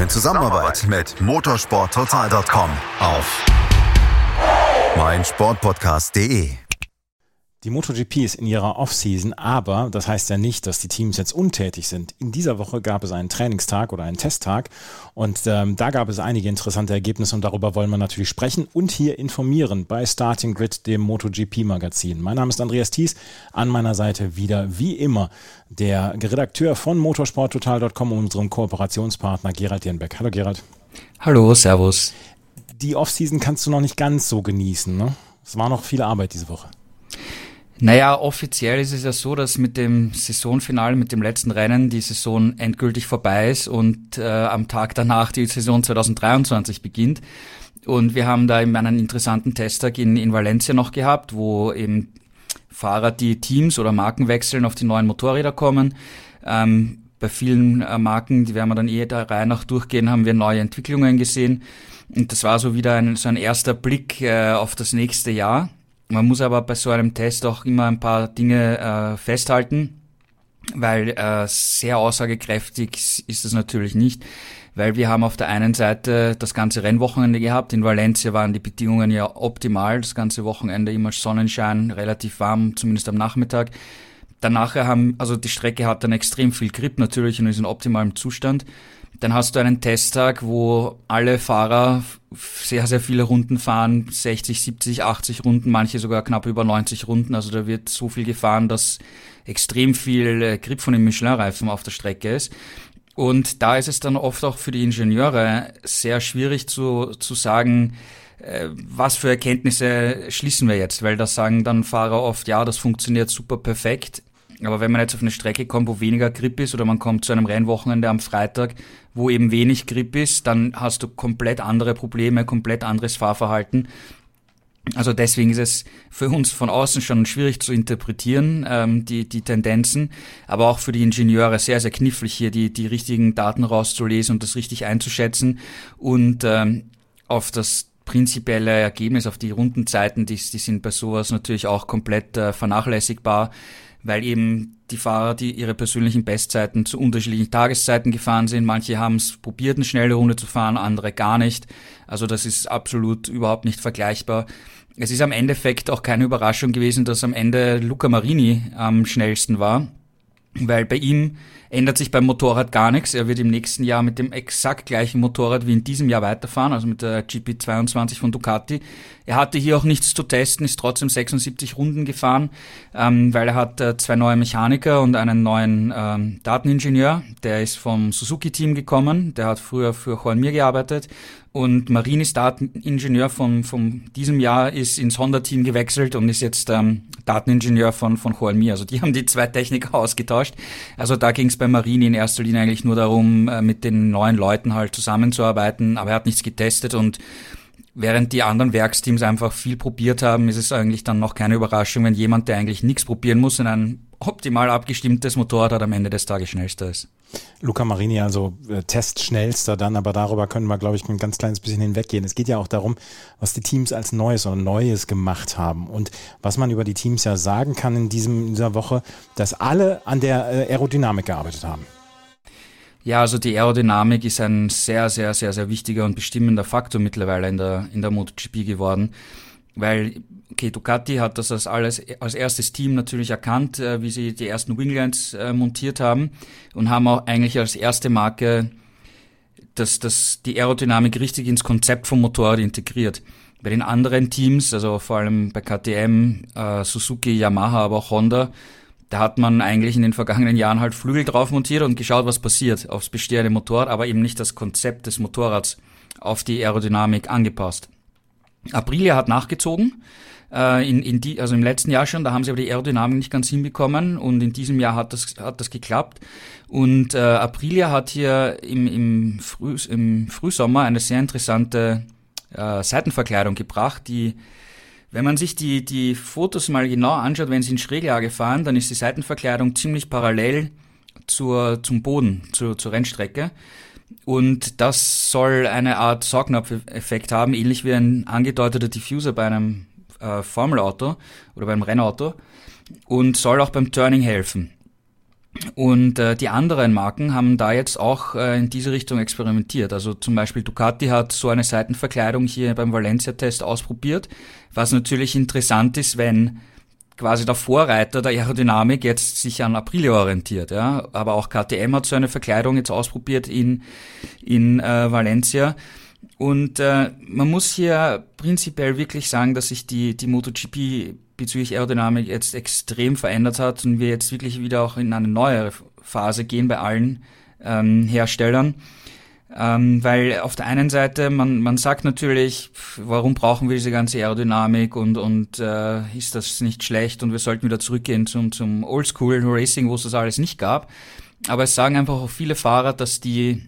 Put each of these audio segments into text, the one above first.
In Zusammenarbeit mit motorsporttotal.com auf meinsportpodcast.de. Die MotoGP ist in ihrer Offseason, aber das heißt ja nicht, dass die Teams jetzt untätig sind. In dieser Woche gab es einen Trainingstag oder einen Testtag und ähm, da gab es einige interessante Ergebnisse und darüber wollen wir natürlich sprechen und hier informieren bei Starting Grid, dem MotoGP-Magazin. Mein Name ist Andreas Thies, an meiner Seite wieder wie immer der Redakteur von motorsporttotal.com und unserem Kooperationspartner Gerald Dierenbeck. Hallo Gerald. Hallo, Servus. Die Offseason kannst du noch nicht ganz so genießen, ne? Es war noch viel Arbeit diese Woche. Naja, offiziell ist es ja so, dass mit dem Saisonfinale, mit dem letzten Rennen die Saison endgültig vorbei ist und äh, am Tag danach die Saison 2023 beginnt. Und wir haben da eben einen interessanten Testtag in, in Valencia noch gehabt, wo eben Fahrer, die Teams oder Marken wechseln, auf die neuen Motorräder kommen. Ähm, bei vielen äh, Marken, die werden wir dann eh der Reihe nach durchgehen, haben wir neue Entwicklungen gesehen. Und das war so wieder ein, so ein erster Blick äh, auf das nächste Jahr. Man muss aber bei so einem Test auch immer ein paar Dinge äh, festhalten, weil äh, sehr aussagekräftig ist es natürlich nicht, weil wir haben auf der einen Seite das ganze Rennwochenende gehabt. In Valencia waren die Bedingungen ja optimal, das ganze Wochenende immer Sonnenschein, relativ warm, zumindest am Nachmittag. Danach haben, also die Strecke hat dann extrem viel Grip natürlich und ist in optimalem Zustand. Dann hast du einen Testtag, wo alle Fahrer sehr, sehr viele Runden fahren, 60, 70, 80 Runden, manche sogar knapp über 90 Runden. Also da wird so viel gefahren, dass extrem viel äh, Grip von den Michelin-Reifen auf der Strecke ist. Und da ist es dann oft auch für die Ingenieure sehr schwierig zu, zu sagen, äh, was für Erkenntnisse schließen wir jetzt, weil da sagen dann Fahrer oft, ja, das funktioniert super perfekt. Aber wenn man jetzt auf eine Strecke kommt, wo weniger Grip ist oder man kommt zu einem Rennwochenende am Freitag, wo eben wenig Grip ist, dann hast du komplett andere Probleme, komplett anderes Fahrverhalten. Also deswegen ist es für uns von außen schon schwierig zu interpretieren, ähm, die, die Tendenzen, aber auch für die Ingenieure sehr, sehr knifflig hier die, die richtigen Daten rauszulesen und das richtig einzuschätzen und ähm, auf das prinzipielle Ergebnis, auf die Rundenzeiten, die, die sind bei sowas natürlich auch komplett äh, vernachlässigbar weil eben die Fahrer, die ihre persönlichen Bestzeiten zu unterschiedlichen Tageszeiten gefahren sind, manche haben es probiert, eine schnelle Runde zu fahren, andere gar nicht. Also das ist absolut überhaupt nicht vergleichbar. Es ist am Endeffekt auch keine Überraschung gewesen, dass am Ende Luca Marini am schnellsten war, weil bei ihm ändert sich beim Motorrad gar nichts. Er wird im nächsten Jahr mit dem exakt gleichen Motorrad wie in diesem Jahr weiterfahren, also mit der GP22 von Ducati. Er hatte hier auch nichts zu testen, ist trotzdem 76 Runden gefahren, ähm, weil er hat äh, zwei neue Mechaniker und einen neuen ähm, Dateningenieur. Der ist vom Suzuki-Team gekommen, der hat früher für Juan Mir gearbeitet und Marinis Dateningenieur von, von diesem Jahr ist ins Honda-Team gewechselt und ist jetzt ähm, Dateningenieur von, von Hualmi. Also die haben die zwei Techniker ausgetauscht. Also da ging es bei Marini in erster Linie eigentlich nur darum, äh, mit den neuen Leuten halt zusammenzuarbeiten, aber er hat nichts getestet und Während die anderen Werksteams einfach viel probiert haben, ist es eigentlich dann noch keine Überraschung, wenn jemand, der eigentlich nichts probieren muss, in ein optimal abgestimmtes Motorrad hat, am Ende des Tages schnellster ist. Luca Marini, also äh, Testschnellster dann, aber darüber können wir, glaube ich, ein ganz kleines bisschen hinweggehen. Es geht ja auch darum, was die Teams als Neues oder Neues gemacht haben. Und was man über die Teams ja sagen kann in, diesem, in dieser Woche, dass alle an der äh, Aerodynamik gearbeitet haben. Ja, also die Aerodynamik ist ein sehr, sehr, sehr, sehr wichtiger und bestimmender Faktor mittlerweile in der, in der MotoGP geworden. Weil, okay, Ducati hat das als, alles, als erstes Team natürlich erkannt, äh, wie sie die ersten Winglands äh, montiert haben und haben auch eigentlich als erste Marke das, das, die Aerodynamik richtig ins Konzept vom Motorrad integriert. Bei den anderen Teams, also vor allem bei KTM, äh, Suzuki, Yamaha, aber auch Honda, da hat man eigentlich in den vergangenen Jahren halt Flügel drauf montiert und geschaut, was passiert aufs bestehende Motorrad, aber eben nicht das Konzept des Motorrads auf die Aerodynamik angepasst. Aprilia hat nachgezogen, Äh, in, in die, also im letzten Jahr schon, da haben sie aber die Aerodynamik nicht ganz hinbekommen und in diesem Jahr hat das, hat das geklappt. Und äh, Aprilia hat hier im, im, Früh, im Frühsommer eine sehr interessante äh, Seitenverkleidung gebracht, die wenn man sich die, die Fotos mal genau anschaut, wenn sie in Schräglage fahren, dann ist die Seitenverkleidung ziemlich parallel zur, zum Boden, zur, zur Rennstrecke. Und das soll eine Art Saugnapf-Effekt haben, ähnlich wie ein angedeuteter Diffuser bei einem äh, Formelauto oder beim Rennauto und soll auch beim Turning helfen. Und äh, die anderen Marken haben da jetzt auch äh, in diese Richtung experimentiert. Also zum Beispiel Ducati hat so eine Seitenverkleidung hier beim Valencia-Test ausprobiert, was natürlich interessant ist, wenn quasi der Vorreiter der Aerodynamik jetzt sich an Aprilia orientiert. Ja? Aber auch KTM hat so eine Verkleidung jetzt ausprobiert in, in äh, Valencia. Und äh, man muss hier prinzipiell wirklich sagen, dass sich die, die MotoGP bezüglich Aerodynamik jetzt extrem verändert hat und wir jetzt wirklich wieder auch in eine neue Phase gehen bei allen ähm, Herstellern. Ähm, weil auf der einen Seite, man, man sagt natürlich, warum brauchen wir diese ganze Aerodynamik und, und äh, ist das nicht schlecht und wir sollten wieder zurückgehen zum, zum Oldschool Racing, wo es das alles nicht gab. Aber es sagen einfach auch viele Fahrer, dass die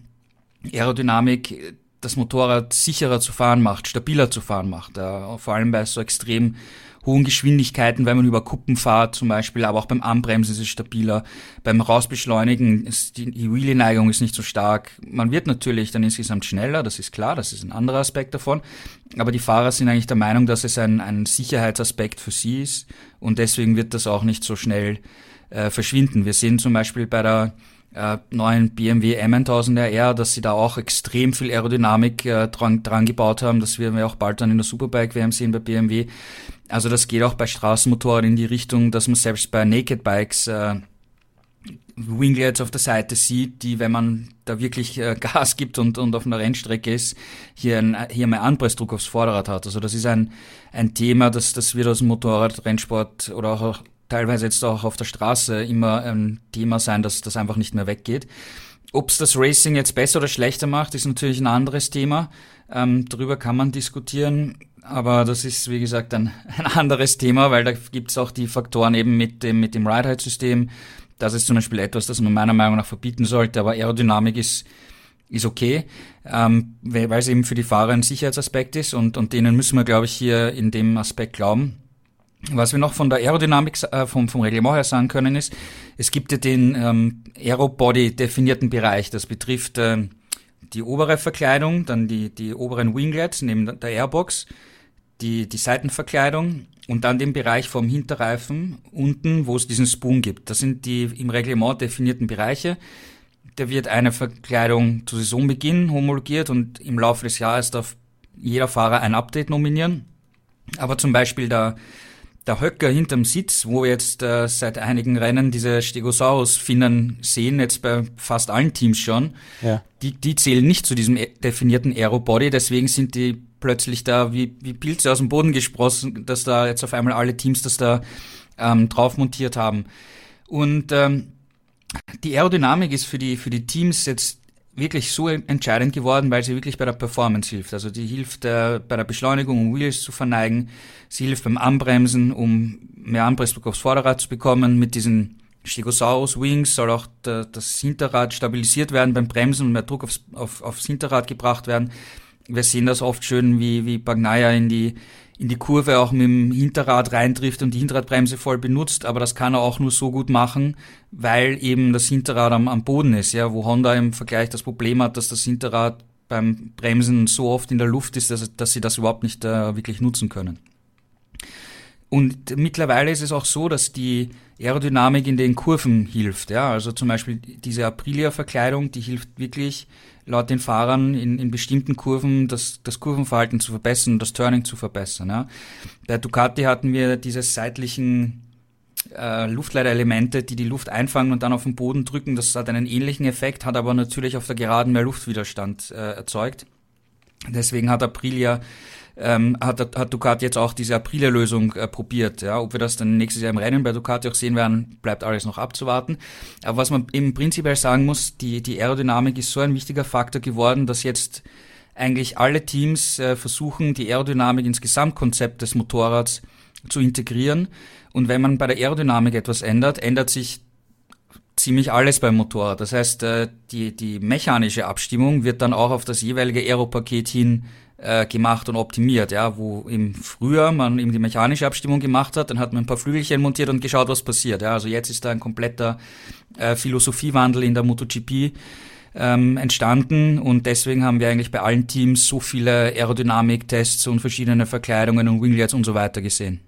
Aerodynamik das Motorrad sicherer zu fahren macht, stabiler zu fahren macht. Äh, vor allem bei so extrem hohen Geschwindigkeiten, wenn man über Kuppen fährt zum Beispiel, aber auch beim Anbremsen ist es stabiler. Beim Rausbeschleunigen ist die, die Wheelie-Neigung ist nicht so stark. Man wird natürlich dann insgesamt schneller, das ist klar, das ist ein anderer Aspekt davon. Aber die Fahrer sind eigentlich der Meinung, dass es ein, ein Sicherheitsaspekt für sie ist und deswegen wird das auch nicht so schnell äh, verschwinden. Wir sehen zum Beispiel bei der äh, neuen BMW M1000 RR, dass sie da auch extrem viel Aerodynamik äh, dran, dran gebaut haben. Das werden wir auch bald dann in der Superbike WM sehen bei BMW. Also das geht auch bei Straßenmotoren in die Richtung, dass man selbst bei Naked Bikes äh, Winglets auf der Seite sieht, die, wenn man da wirklich äh, Gas gibt und, und auf einer Rennstrecke ist, hier, ein, hier mehr Anpressdruck aufs Vorderrad hat. Also das ist ein, ein Thema, das, das wird aus dem Motorradrennsport oder auch teilweise jetzt auch auf der Straße immer ein Thema sein, dass das einfach nicht mehr weggeht. Ob es das Racing jetzt besser oder schlechter macht, ist natürlich ein anderes Thema. Ähm, darüber kann man diskutieren, aber das ist, wie gesagt, ein, ein anderes Thema, weil da gibt es auch die Faktoren eben mit dem, mit dem Ride-Height-System. Das ist zum Beispiel etwas, das man meiner Meinung nach verbieten sollte, aber Aerodynamik ist, ist okay, ähm, weil es eben für die Fahrer ein Sicherheitsaspekt ist und, und denen müssen wir, glaube ich, hier in dem Aspekt glauben. Was wir noch von der Aerodynamik äh, vom, vom Reglement her sagen können ist, es gibt ja den ähm, Aerobody definierten Bereich. Das betrifft äh, die obere Verkleidung, dann die, die oberen Winglets neben der Airbox, die, die Seitenverkleidung und dann den Bereich vom Hinterreifen unten, wo es diesen Spoon gibt. Das sind die im Reglement definierten Bereiche. Da wird eine Verkleidung zu Saisonbeginn homologiert und im Laufe des Jahres darf jeder Fahrer ein Update nominieren. Aber zum Beispiel der der Höcker hinterm Sitz, wo wir jetzt äh, seit einigen Rennen diese Stegosaurus-Finnen sehen, jetzt bei fast allen Teams schon, ja. die, die zählen nicht zu diesem e, definierten Aerobody, deswegen sind die plötzlich da wie, wie Pilze aus dem Boden gesprossen, dass da jetzt auf einmal alle Teams das da ähm, drauf montiert haben. Und ähm, die Aerodynamik ist für die, für die Teams jetzt wirklich so entscheidend geworden, weil sie wirklich bei der Performance hilft. Also die hilft äh, bei der Beschleunigung, um Wheels zu verneigen. Sie hilft beim Anbremsen, um mehr Anpressdruck aufs Vorderrad zu bekommen. Mit diesen Stegosaurus Wings soll auch das Hinterrad stabilisiert werden beim Bremsen und mehr Druck aufs, auf, aufs Hinterrad gebracht werden. Wir sehen das oft schön, wie, wie Bagnaia in die in die Kurve auch mit dem Hinterrad reintrifft und die Hinterradbremse voll benutzt, aber das kann er auch nur so gut machen, weil eben das Hinterrad am, am Boden ist, ja, wo Honda im Vergleich das Problem hat, dass das Hinterrad beim Bremsen so oft in der Luft ist, dass, dass sie das überhaupt nicht äh, wirklich nutzen können. Und mittlerweile ist es auch so, dass die Aerodynamik in den Kurven hilft. Ja? Also zum Beispiel diese Aprilia-Verkleidung, die hilft wirklich laut den Fahrern in, in bestimmten Kurven das, das Kurvenverhalten zu verbessern, das Turning zu verbessern. Ja. Bei Ducati hatten wir diese seitlichen äh, Luftleiterelemente, die die Luft einfangen und dann auf den Boden drücken. Das hat einen ähnlichen Effekt, hat aber natürlich auf der Geraden mehr Luftwiderstand äh, erzeugt. Deswegen hat Aprilia ähm, hat, hat Ducati jetzt auch diese Aprilia-Lösung äh, probiert. Ja, ob wir das dann nächstes Jahr im Rennen bei Ducati auch sehen werden, bleibt alles noch abzuwarten. Aber was man im prinzipiell sagen muss, die, die Aerodynamik ist so ein wichtiger Faktor geworden, dass jetzt eigentlich alle Teams äh, versuchen, die Aerodynamik ins Gesamtkonzept des Motorrads zu integrieren. Und wenn man bei der Aerodynamik etwas ändert, ändert sich ziemlich alles beim Motorrad. Das heißt, äh, die, die mechanische Abstimmung wird dann auch auf das jeweilige Aeropaket hin äh, gemacht und optimiert, ja, wo im Frühjahr man eben die mechanische Abstimmung gemacht hat, dann hat man ein paar Flügelchen montiert und geschaut, was passiert. Ja, also jetzt ist da ein kompletter äh, Philosophiewandel in der MotoGP ähm, entstanden und deswegen haben wir eigentlich bei allen Teams so viele Aerodynamiktests und verschiedene Verkleidungen und Winglets und so weiter gesehen.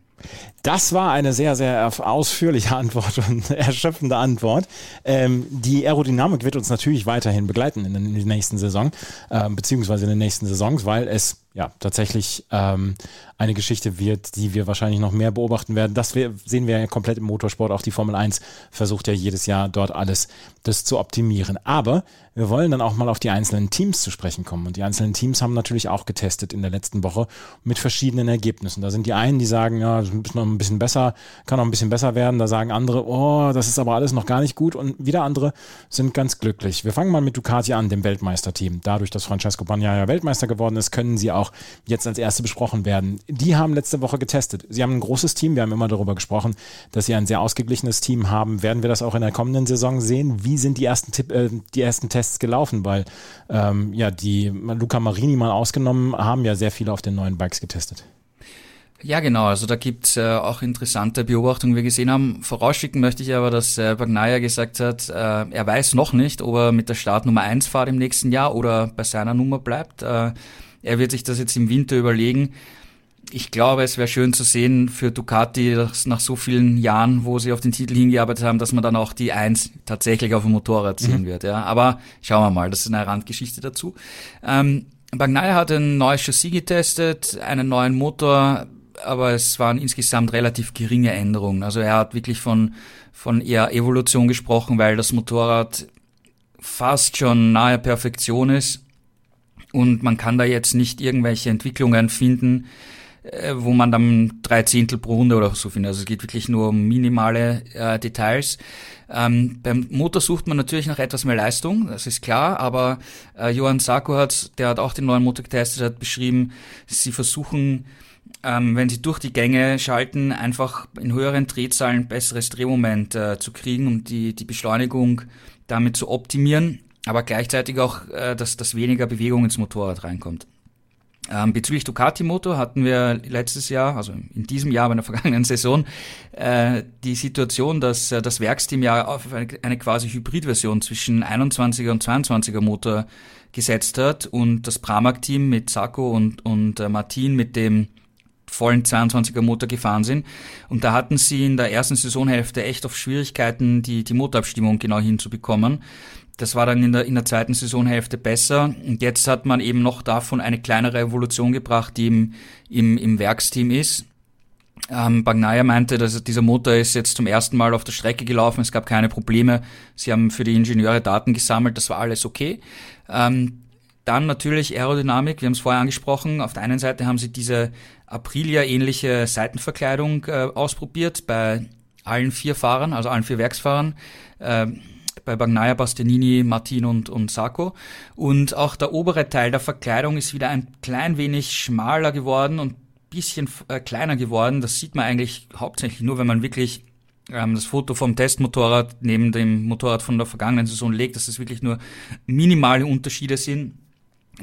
Das war eine sehr, sehr ausführliche Antwort und erschöpfende Antwort. Ähm, die Aerodynamik wird uns natürlich weiterhin begleiten in der nächsten Saison, äh, beziehungsweise in den nächsten Saisons, weil es ja tatsächlich ähm, eine Geschichte wird, die wir wahrscheinlich noch mehr beobachten werden. Das wir, sehen wir ja komplett im Motorsport. Auch die Formel 1 versucht ja jedes Jahr dort alles das zu optimieren. Aber wir wollen dann auch mal auf die einzelnen Teams zu sprechen kommen. Und die einzelnen Teams haben natürlich auch getestet in der letzten Woche mit verschiedenen Ergebnissen. Da sind die einen, die sagen, ja, das ist noch ein bisschen besser, kann noch ein bisschen besser werden. Da sagen andere, oh, das ist aber alles noch gar nicht gut. Und wieder andere sind ganz glücklich. Wir fangen mal mit Ducati an, dem Weltmeisterteam. Dadurch, dass Francesco Bagnaia Weltmeister geworden ist, können sie auch jetzt als erste besprochen werden. Die haben letzte Woche getestet. Sie haben ein großes Team. Wir haben immer darüber gesprochen, dass sie ein sehr ausgeglichenes Team haben. Werden wir das auch in der kommenden Saison sehen? Wie sind die ersten, Tipp, äh, die ersten Tests gelaufen? Weil ähm, ja, die Luca Marini mal ausgenommen, haben ja sehr viele auf den neuen Bikes getestet. Ja, genau. Also da gibt's äh, auch interessante Beobachtungen, wir gesehen haben. Vorausschicken möchte ich aber, dass äh, Bagnaia gesagt hat, äh, er weiß noch nicht, ob er mit der Startnummer 1 fahrt im nächsten Jahr oder bei seiner Nummer bleibt. Äh, er wird sich das jetzt im Winter überlegen. Ich glaube, es wäre schön zu sehen für Ducati, dass nach so vielen Jahren, wo sie auf den Titel hingearbeitet haben, dass man dann auch die Eins tatsächlich auf dem Motorrad sehen mhm. wird. Ja, aber schauen wir mal, das ist eine Randgeschichte dazu. Ähm, Bagnaia hat ein neues Chassis getestet, einen neuen Motor, aber es waren insgesamt relativ geringe Änderungen. Also er hat wirklich von, von eher Evolution gesprochen, weil das Motorrad fast schon nahe Perfektion ist und man kann da jetzt nicht irgendwelche Entwicklungen finden, äh, wo man dann drei Zehntel pro Runde oder so findet. Also es geht wirklich nur um minimale äh, Details. Ähm, beim Motor sucht man natürlich nach etwas mehr Leistung, das ist klar, aber äh, Johann Sarko hat, der hat auch den neuen Motor getestet, hat beschrieben, sie versuchen, ähm, wenn sie durch die Gänge schalten, einfach in höheren Drehzahlen besseres Drehmoment äh, zu kriegen, um die, die Beschleunigung damit zu optimieren aber gleichzeitig auch, äh, dass, dass weniger Bewegung ins Motorrad reinkommt. Ähm, bezüglich Ducati-Motor hatten wir letztes Jahr, also in diesem Jahr, aber in der vergangenen Saison, äh, die Situation, dass äh, das Werksteam ja auf eine, eine quasi Hybridversion zwischen 21er und 22er Motor gesetzt hat und das Pramac-Team mit Sacco und, und äh, Martin mit dem vollen 22er Motor gefahren sind. Und da hatten sie in der ersten Saisonhälfte echt auf Schwierigkeiten, die, die Motorabstimmung genau hinzubekommen. Das war dann in der, in der zweiten Saisonhälfte besser. Und jetzt hat man eben noch davon eine kleinere Evolution gebracht, die im, im, im Werksteam ist. Ähm, Bagnaia meinte, dass dieser Motor ist jetzt zum ersten Mal auf der Strecke gelaufen, es gab keine Probleme. Sie haben für die Ingenieure Daten gesammelt, das war alles okay. Ähm, dann natürlich Aerodynamik, wir haben es vorher angesprochen. Auf der einen Seite haben sie diese Aprilia-ähnliche Seitenverkleidung äh, ausprobiert bei allen vier Fahrern, also allen vier Werksfahrern. Äh, bei Bagnaia, Bastianini, Martin und, und Sacco. Und auch der obere Teil der Verkleidung ist wieder ein klein wenig schmaler geworden und bisschen äh, kleiner geworden. Das sieht man eigentlich hauptsächlich nur, wenn man wirklich ähm, das Foto vom Testmotorrad neben dem Motorrad von der vergangenen Saison legt, dass es wirklich nur minimale Unterschiede sind.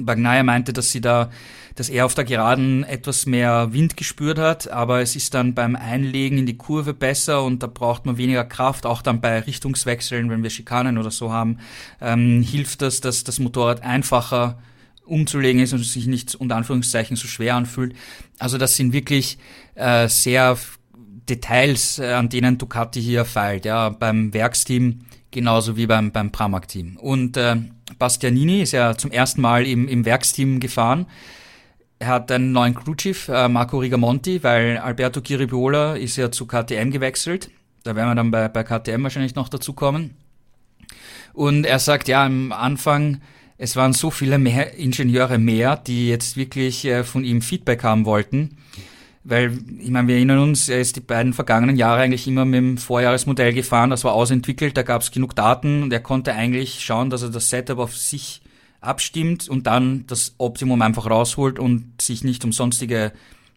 Bagnaia meinte, dass sie da, dass er auf der Geraden etwas mehr Wind gespürt hat, aber es ist dann beim Einlegen in die Kurve besser und da braucht man weniger Kraft, auch dann bei Richtungswechseln, wenn wir Schikanen oder so haben, ähm, hilft das, dass das Motorrad einfacher umzulegen ist und sich nicht unter Anführungszeichen so schwer anfühlt. Also das sind wirklich äh, sehr Details, äh, an denen Ducati hier feilt, ja, beim Werksteam genauso wie beim, beim Pramac-Team. Und äh, Bastianini ist ja zum ersten Mal im, im Werksteam gefahren. Er hat einen neuen Crewchief, äh, Marco Rigamonti, weil Alberto Chiribiola ist ja zu KTM gewechselt. Da werden wir dann bei, bei KTM wahrscheinlich noch dazu kommen. Und er sagt, ja, am Anfang, es waren so viele mehr Ingenieure mehr, die jetzt wirklich äh, von ihm Feedback haben wollten. Weil, ich meine, wir erinnern uns, er ist die beiden vergangenen Jahre eigentlich immer mit dem Vorjahresmodell gefahren, das war ausentwickelt, da gab es genug Daten und er konnte eigentlich schauen, dass er das Setup auf sich abstimmt und dann das Optimum einfach rausholt und sich nicht um sonstige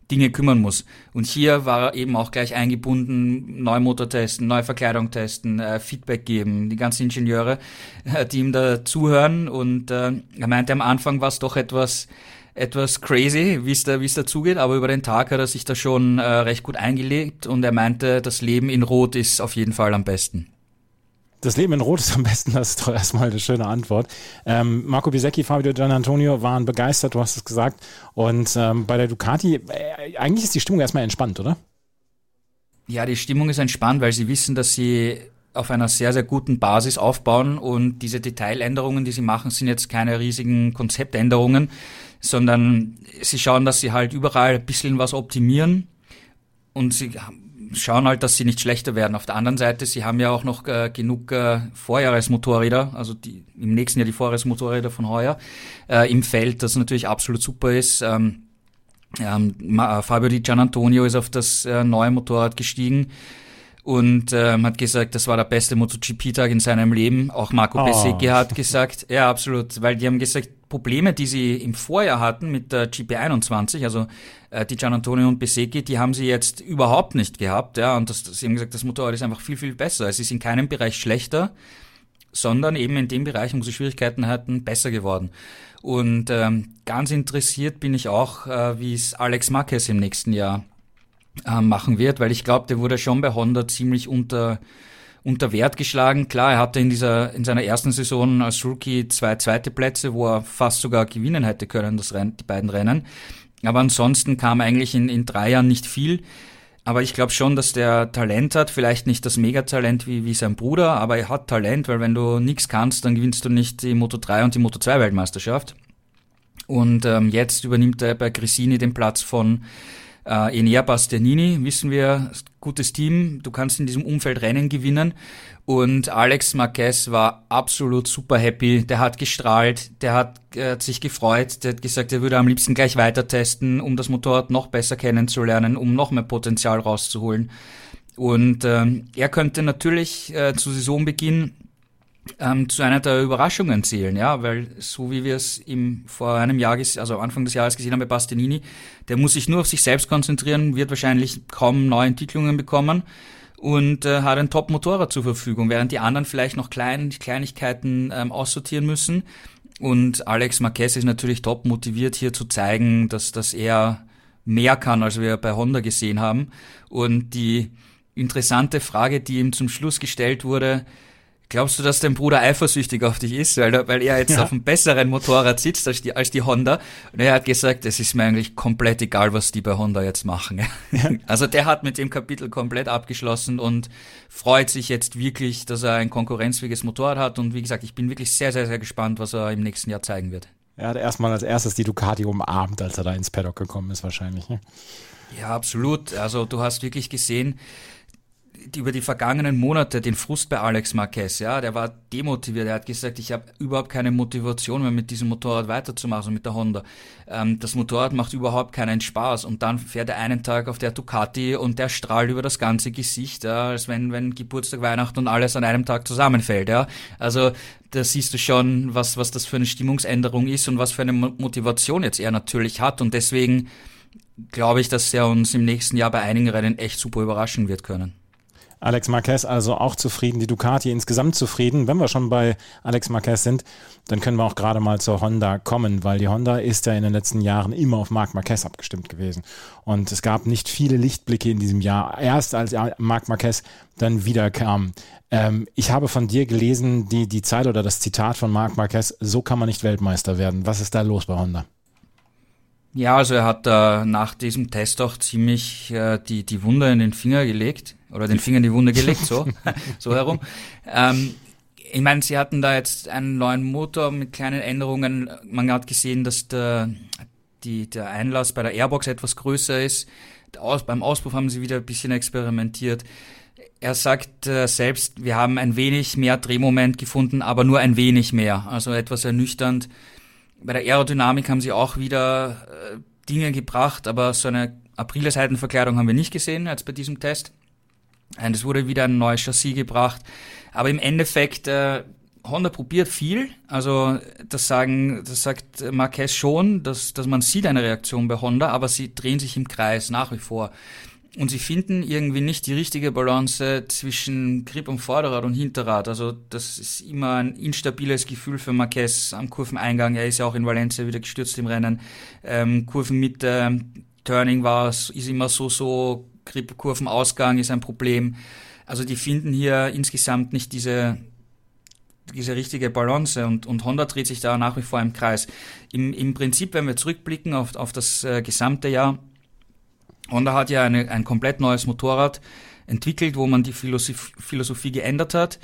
Dinge kümmern muss. Und hier war er eben auch gleich eingebunden, neue Motor testen, neue Verkleidung testen, äh, Feedback geben, die ganzen Ingenieure, die ihm da zuhören. Und äh, er meinte, am Anfang war es doch etwas etwas crazy, wie es da, wie es da zugeht, aber über den Tag hat er sich da schon äh, recht gut eingelebt und er meinte, das Leben in Rot ist auf jeden Fall am besten. Das Leben in Rot ist am besten, das ist doch erstmal eine schöne Antwort. Ähm, Marco Bisecchi, Fabio Gian Antonio waren begeistert, du hast es gesagt. Und ähm, bei der Ducati, äh, eigentlich ist die Stimmung erstmal entspannt, oder? Ja, die Stimmung ist entspannt, weil sie wissen, dass sie auf einer sehr, sehr guten Basis aufbauen und diese Detailänderungen, die sie machen, sind jetzt keine riesigen Konzeptänderungen, sondern sie schauen, dass sie halt überall ein bisschen was optimieren und sie schauen halt, dass sie nicht schlechter werden. Auf der anderen Seite, sie haben ja auch noch äh, genug äh, Vorjahresmotorräder, also die, im nächsten Jahr die Vorjahresmotorräder von heuer äh, im Feld, das natürlich absolut super ist. Ähm, ähm, Fabio Di Gianantonio ist auf das äh, neue Motorrad gestiegen und ähm, hat gesagt, das war der beste MotoGP-Tag in seinem Leben. Auch Marco oh. Pesecchi hat gesagt, ja absolut, weil die haben gesagt, Probleme, die sie im Vorjahr hatten mit der GP21, also äh, die Gian Antonio und Besecchi, die haben sie jetzt überhaupt nicht gehabt, ja, und das, sie haben gesagt, das Motorrad ist einfach viel, viel besser. Es ist in keinem Bereich schlechter, sondern eben in dem Bereich, wo sie Schwierigkeiten hatten, besser geworden. Und ähm, ganz interessiert bin ich auch, äh, wie es Alex Marquez im nächsten Jahr äh, machen wird, weil ich glaube, der wurde schon bei Honda ziemlich unter unter Wert geschlagen. Klar, er hatte in dieser, in seiner ersten Saison als Rookie zwei zweite Plätze, wo er fast sogar gewinnen hätte können, das Rennen, die beiden Rennen. Aber ansonsten kam eigentlich in, in drei Jahren nicht viel. Aber ich glaube schon, dass der Talent hat, vielleicht nicht das Megatalent wie, wie sein Bruder, aber er hat Talent, weil wenn du nichts kannst, dann gewinnst du nicht die Moto 3 und die Moto 2 Weltmeisterschaft. Und ähm, jetzt übernimmt er bei Grissini den Platz von äh, Enea Bastianini, wissen wir, gutes Team, du kannst in diesem Umfeld Rennen gewinnen. Und Alex Marquez war absolut super happy, der hat gestrahlt, der hat, äh, sich gefreut, der hat gesagt, er würde am liebsten gleich weiter testen, um das Motorrad noch besser kennenzulernen, um noch mehr Potenzial rauszuholen. Und ähm, er könnte natürlich äh, zu Saisonbeginn ähm, zu einer der Überraschungen zählen, ja, weil so wie wir es im vor einem Jahr, also Anfang des Jahres gesehen haben bei Bastianini, der muss sich nur auf sich selbst konzentrieren, wird wahrscheinlich kaum neue Entwicklungen bekommen und äh, hat ein Top-Motorrad zur Verfügung, während die anderen vielleicht noch klein, Kleinigkeiten ähm, aussortieren müssen. Und Alex Marquez ist natürlich top motiviert, hier zu zeigen, dass, dass er mehr kann, als wir bei Honda gesehen haben. Und die interessante Frage, die ihm zum Schluss gestellt wurde, Glaubst du, dass dein Bruder eifersüchtig auf dich ist, weil, weil er jetzt ja. auf einem besseren Motorrad sitzt als die, als die Honda? Und er hat gesagt, es ist mir eigentlich komplett egal, was die bei Honda jetzt machen. Ja. Also der hat mit dem Kapitel komplett abgeschlossen und freut sich jetzt wirklich, dass er ein konkurrenzfähiges Motorrad hat. Und wie gesagt, ich bin wirklich sehr, sehr, sehr gespannt, was er im nächsten Jahr zeigen wird. Er hat erstmal als erstes die Ducati umarmt, als er da ins Paddock gekommen ist, wahrscheinlich. Ne? Ja, absolut. Also du hast wirklich gesehen, über die vergangenen Monate den Frust bei Alex Marquez, ja, der war demotiviert. Er hat gesagt, ich habe überhaupt keine Motivation mehr mit diesem Motorrad weiterzumachen, also mit der Honda. Ähm, das Motorrad macht überhaupt keinen Spaß und dann fährt er einen Tag auf der Ducati und der strahlt über das ganze Gesicht, ja, als wenn wenn Geburtstag, Weihnachten und alles an einem Tag zusammenfällt, ja. Also da siehst du schon, was was das für eine Stimmungsänderung ist und was für eine Motivation jetzt er natürlich hat und deswegen glaube ich, dass er uns im nächsten Jahr bei einigen Rennen echt super überraschen wird können. Alex Marquez also auch zufrieden, die Ducati insgesamt zufrieden. Wenn wir schon bei Alex Marquez sind, dann können wir auch gerade mal zur Honda kommen, weil die Honda ist ja in den letzten Jahren immer auf Marc Marquez abgestimmt gewesen. Und es gab nicht viele Lichtblicke in diesem Jahr. Erst als Marc Marquez dann wieder kam. Ähm, ich habe von dir gelesen, die, die Zeile oder das Zitat von Marc Marquez, so kann man nicht Weltmeister werden. Was ist da los bei Honda? Ja, also er hat äh, nach diesem Test auch ziemlich äh, die, die Wunder in den Finger gelegt oder den Finger in die Wunde gelegt, so, so herum. Ähm, ich meine, sie hatten da jetzt einen neuen Motor mit kleinen Änderungen. Man hat gesehen, dass der, die, der Einlass bei der Airbox etwas größer ist. Aus, beim Auspuff haben sie wieder ein bisschen experimentiert. Er sagt äh, selbst, wir haben ein wenig mehr Drehmoment gefunden, aber nur ein wenig mehr. Also etwas ernüchternd. Bei der Aerodynamik haben sie auch wieder äh, Dinge gebracht, aber so eine Aprileseitenverkleidung haben wir nicht gesehen als bei diesem Test. Und es wurde wieder ein neues Chassis gebracht. Aber im Endeffekt, äh, Honda probiert viel, also das sagen, das sagt Marquez schon, dass, dass man sieht eine Reaktion bei Honda, aber sie drehen sich im Kreis nach wie vor. Und sie finden irgendwie nicht die richtige Balance zwischen Grip und Vorderrad und Hinterrad. Also das ist immer ein instabiles Gefühl für Marquez am Kurveneingang. Er ist ja auch in Valencia wieder gestürzt im Rennen. Ähm, Kurvenmitte, Turning war ist immer so so. Grip, Kurvenausgang ist ein Problem. Also die finden hier insgesamt nicht diese diese richtige Balance und, und Honda dreht sich da nach wie vor im Kreis. Im, im Prinzip, wenn wir zurückblicken auf, auf das äh, gesamte Jahr, Honda hat ja eine, ein komplett neues Motorrad entwickelt, wo man die Philosophie, Philosophie geändert hat.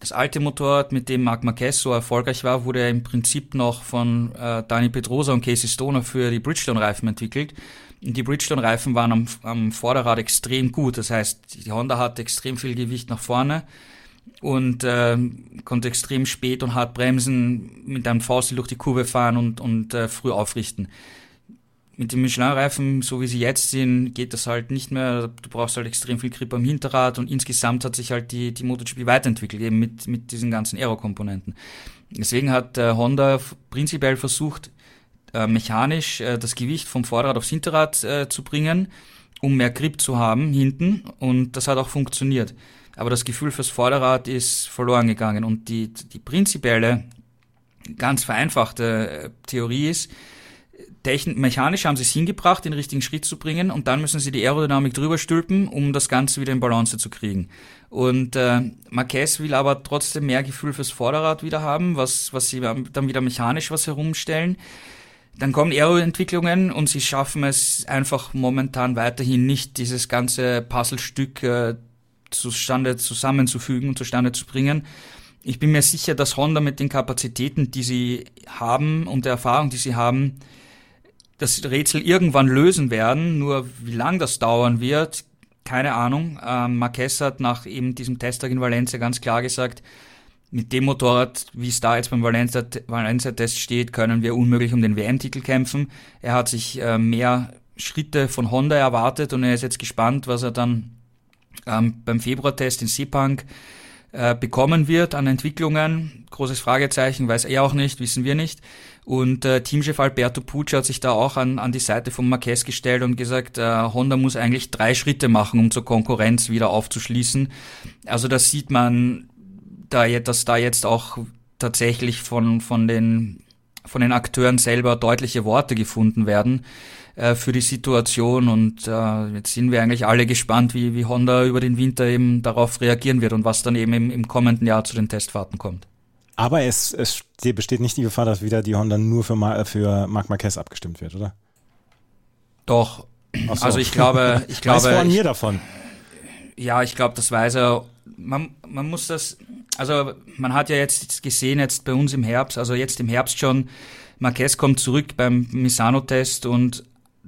Das alte Motorrad, mit dem Marc Marquez so erfolgreich war, wurde ja im Prinzip noch von äh, Dani Pedrosa und Casey Stoner für die Bridgestone-Reifen entwickelt. Die Bridgestone-Reifen waren am, am Vorderrad extrem gut. Das heißt, die Honda hatte extrem viel Gewicht nach vorne und äh, konnte extrem spät und hart bremsen, mit einem Faust durch die Kurve fahren und, und äh, früh aufrichten mit den Michelin-Reifen, so wie sie jetzt sind, geht das halt nicht mehr. Du brauchst halt extrem viel Grip am Hinterrad und insgesamt hat sich halt die, die MotoGP weiterentwickelt, eben mit, mit diesen ganzen Aero-Komponenten. Deswegen hat äh, Honda prinzipiell versucht, äh, mechanisch äh, das Gewicht vom Vorderrad aufs Hinterrad äh, zu bringen, um mehr Grip zu haben hinten und das hat auch funktioniert. Aber das Gefühl fürs Vorderrad ist verloren gegangen und die, die prinzipielle, ganz vereinfachte äh, Theorie ist, mechanisch haben sie es hingebracht, den richtigen Schritt zu bringen und dann müssen sie die Aerodynamik drüber stülpen, um das Ganze wieder in Balance zu kriegen. Und äh, Marquez will aber trotzdem mehr Gefühl fürs Vorderrad wieder haben, was, was sie dann wieder mechanisch was herumstellen. Dann kommen Aero-Entwicklungen und sie schaffen es einfach momentan weiterhin nicht, dieses ganze Puzzlestück äh, zustande zusammenzufügen und zustande zu bringen. Ich bin mir sicher, dass Honda mit den Kapazitäten, die sie haben und der Erfahrung, die sie haben, das Rätsel irgendwann lösen werden. Nur wie lang das dauern wird, keine Ahnung. Ähm, Marquez hat nach eben diesem Testtag in Valencia ganz klar gesagt, mit dem Motorrad, wie es da jetzt beim Valencia-Test Valencia steht, können wir unmöglich um den WM-Titel kämpfen. Er hat sich äh, mehr Schritte von Honda erwartet und er ist jetzt gespannt, was er dann ähm, beim Februar-Test in Sepang äh, bekommen wird an Entwicklungen. Großes Fragezeichen, weiß er auch nicht, wissen wir nicht. Und äh, Teamchef Alberto Pucci hat sich da auch an, an die Seite von Marquez gestellt und gesagt, äh, Honda muss eigentlich drei Schritte machen, um zur Konkurrenz wieder aufzuschließen. Also das sieht man, da, dass da jetzt auch tatsächlich von, von, den, von den Akteuren selber deutliche Worte gefunden werden äh, für die Situation. Und äh, jetzt sind wir eigentlich alle gespannt, wie, wie Honda über den Winter eben darauf reagieren wird und was dann eben im, im kommenden Jahr zu den Testfahrten kommt. Aber es, es besteht nicht die Gefahr, dass wieder die Honda nur für, für Marc Marquez abgestimmt wird, oder? Doch. So. Also ich glaube, ich glaube. Weiß von mir davon. Ja, ich glaube, das weiß er. Man, man muss das, also man hat ja jetzt gesehen, jetzt bei uns im Herbst, also jetzt im Herbst schon, Marquez kommt zurück beim Misano-Test und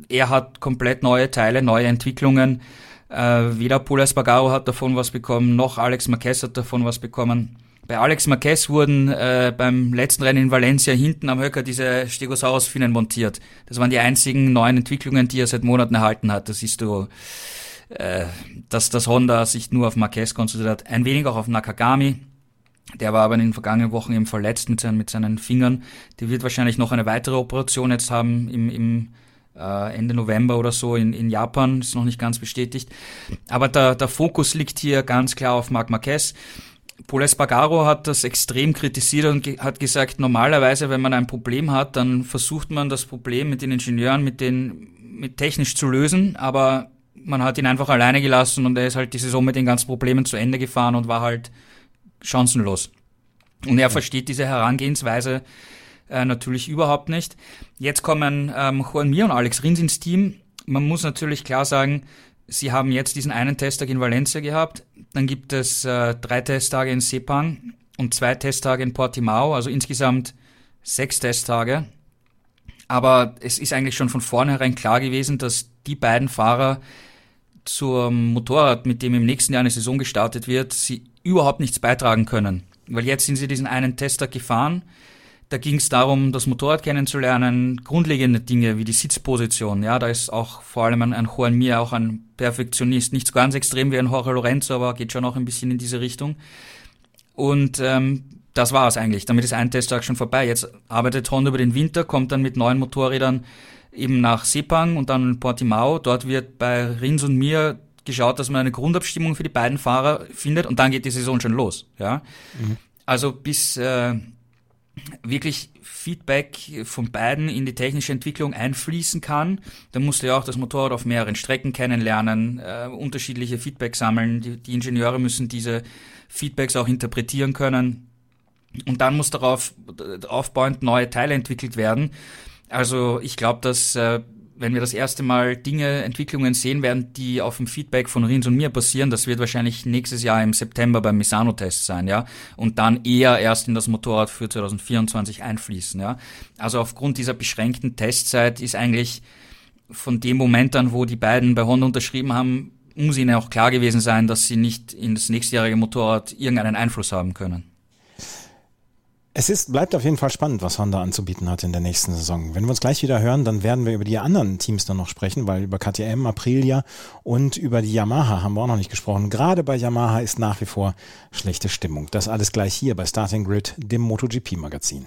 er hat komplett neue Teile, neue Entwicklungen. Äh, weder Paul Espargaro hat davon was bekommen, noch Alex Marquez hat davon was bekommen. Bei Alex Marquez wurden äh, beim letzten Rennen in Valencia hinten am Höcker diese Stegosaurus-Finnen montiert. Das waren die einzigen neuen Entwicklungen, die er seit Monaten erhalten hat. Das siehst du, äh, dass das Honda sich nur auf Marquez konzentriert hat. Ein wenig auch auf Nakagami. Der war aber in den vergangenen Wochen eben verletzt mit seinen, mit seinen Fingern. Die wird wahrscheinlich noch eine weitere Operation jetzt haben im, im äh, Ende November oder so in, in Japan, ist noch nicht ganz bestätigt. Aber der, der Fokus liegt hier ganz klar auf Marc Marquez. Paul Espargaro hat das extrem kritisiert und ge hat gesagt, normalerweise, wenn man ein Problem hat, dann versucht man das Problem mit den Ingenieuren, mit den, mit technisch zu lösen, aber man hat ihn einfach alleine gelassen und er ist halt die Saison mit den ganzen Problemen zu Ende gefahren und war halt chancenlos. Und er versteht diese Herangehensweise äh, natürlich überhaupt nicht. Jetzt kommen ähm, Juan Mir und Alex Rins ins Team. Man muss natürlich klar sagen, sie haben jetzt diesen einen Testtag in Valencia gehabt. Dann gibt es äh, drei Testtage in Sepang und zwei Testtage in Portimao, also insgesamt sechs Testtage. Aber es ist eigentlich schon von vornherein klar gewesen, dass die beiden Fahrer zum Motorrad, mit dem im nächsten Jahr eine Saison gestartet wird, sie überhaupt nichts beitragen können. Weil jetzt sind sie diesen einen Testtag gefahren, da ging es darum, das Motorrad kennenzulernen, grundlegende Dinge wie die Sitzposition. Ja, da ist auch vor allem ein, ein Juan Mir auch ein Perfektionist. Nicht so ganz extrem wie ein Jorge Lorenzo, aber geht schon auch ein bisschen in diese Richtung. Und ähm, das war es eigentlich. Damit ist ein Testtag schon vorbei. Jetzt arbeitet Honda über den Winter, kommt dann mit neuen Motorrädern eben nach Sepang und dann in Portimao. Dort wird bei Rins und mir geschaut, dass man eine Grundabstimmung für die beiden Fahrer findet und dann geht die Saison schon los. Ja, mhm. also bis äh, wirklich Feedback von beiden in die technische Entwicklung einfließen kann, dann musst du ja auch das Motorrad auf mehreren Strecken kennenlernen, äh, unterschiedliche Feedback sammeln. Die, die Ingenieure müssen diese Feedbacks auch interpretieren können. Und dann muss darauf aufbauend neue Teile entwickelt werden. Also ich glaube, dass äh, wenn wir das erste Mal Dinge, Entwicklungen sehen werden, die auf dem Feedback von Rins und mir passieren, das wird wahrscheinlich nächstes Jahr im September beim Misano-Test sein, ja, und dann eher erst in das Motorrad für 2024 einfließen, ja. Also aufgrund dieser beschränkten Testzeit ist eigentlich von dem Moment an, wo die beiden bei Honda unterschrieben haben, muss ihnen auch klar gewesen sein, dass sie nicht in das nächstjährige Motorrad irgendeinen Einfluss haben können. Es ist, bleibt auf jeden Fall spannend, was Honda anzubieten hat in der nächsten Saison. Wenn wir uns gleich wieder hören, dann werden wir über die anderen Teams dann noch sprechen, weil über KTM, Aprilia und über die Yamaha haben wir auch noch nicht gesprochen. Gerade bei Yamaha ist nach wie vor schlechte Stimmung. Das alles gleich hier bei Starting Grid, dem MotoGP-Magazin.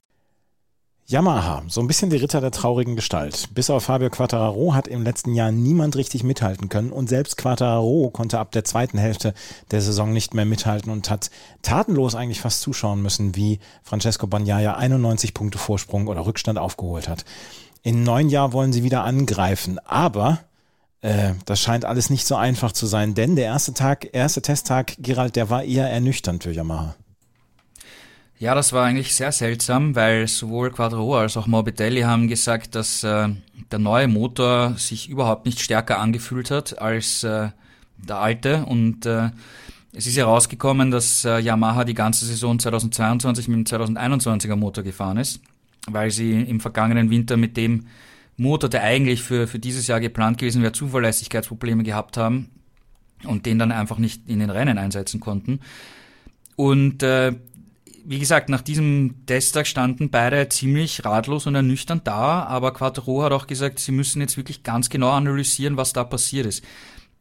Yamaha, so ein bisschen die Ritter der traurigen Gestalt. Bis auf Fabio Quattararo hat im letzten Jahr niemand richtig mithalten können und selbst Quattararo konnte ab der zweiten Hälfte der Saison nicht mehr mithalten und hat tatenlos eigentlich fast zuschauen müssen, wie Francesco Bagnaia 91 Punkte Vorsprung oder Rückstand aufgeholt hat. In neun Jahr wollen sie wieder angreifen, aber äh, das scheint alles nicht so einfach zu sein, denn der erste Tag, erste Testtag, Gerald, der war eher ernüchternd für Yamaha. Ja, das war eigentlich sehr seltsam, weil sowohl Quadro als auch Morbidelli haben gesagt, dass äh, der neue Motor sich überhaupt nicht stärker angefühlt hat als äh, der alte. Und äh, es ist herausgekommen, dass äh, Yamaha die ganze Saison 2022 mit dem 2021er Motor gefahren ist, weil sie im vergangenen Winter mit dem Motor, der eigentlich für, für dieses Jahr geplant gewesen wäre, Zuverlässigkeitsprobleme gehabt haben und den dann einfach nicht in den Rennen einsetzen konnten. Und äh, wie gesagt, nach diesem Testtag standen beide ziemlich ratlos und ernüchternd da, aber Quattro hat auch gesagt, sie müssen jetzt wirklich ganz genau analysieren, was da passiert ist.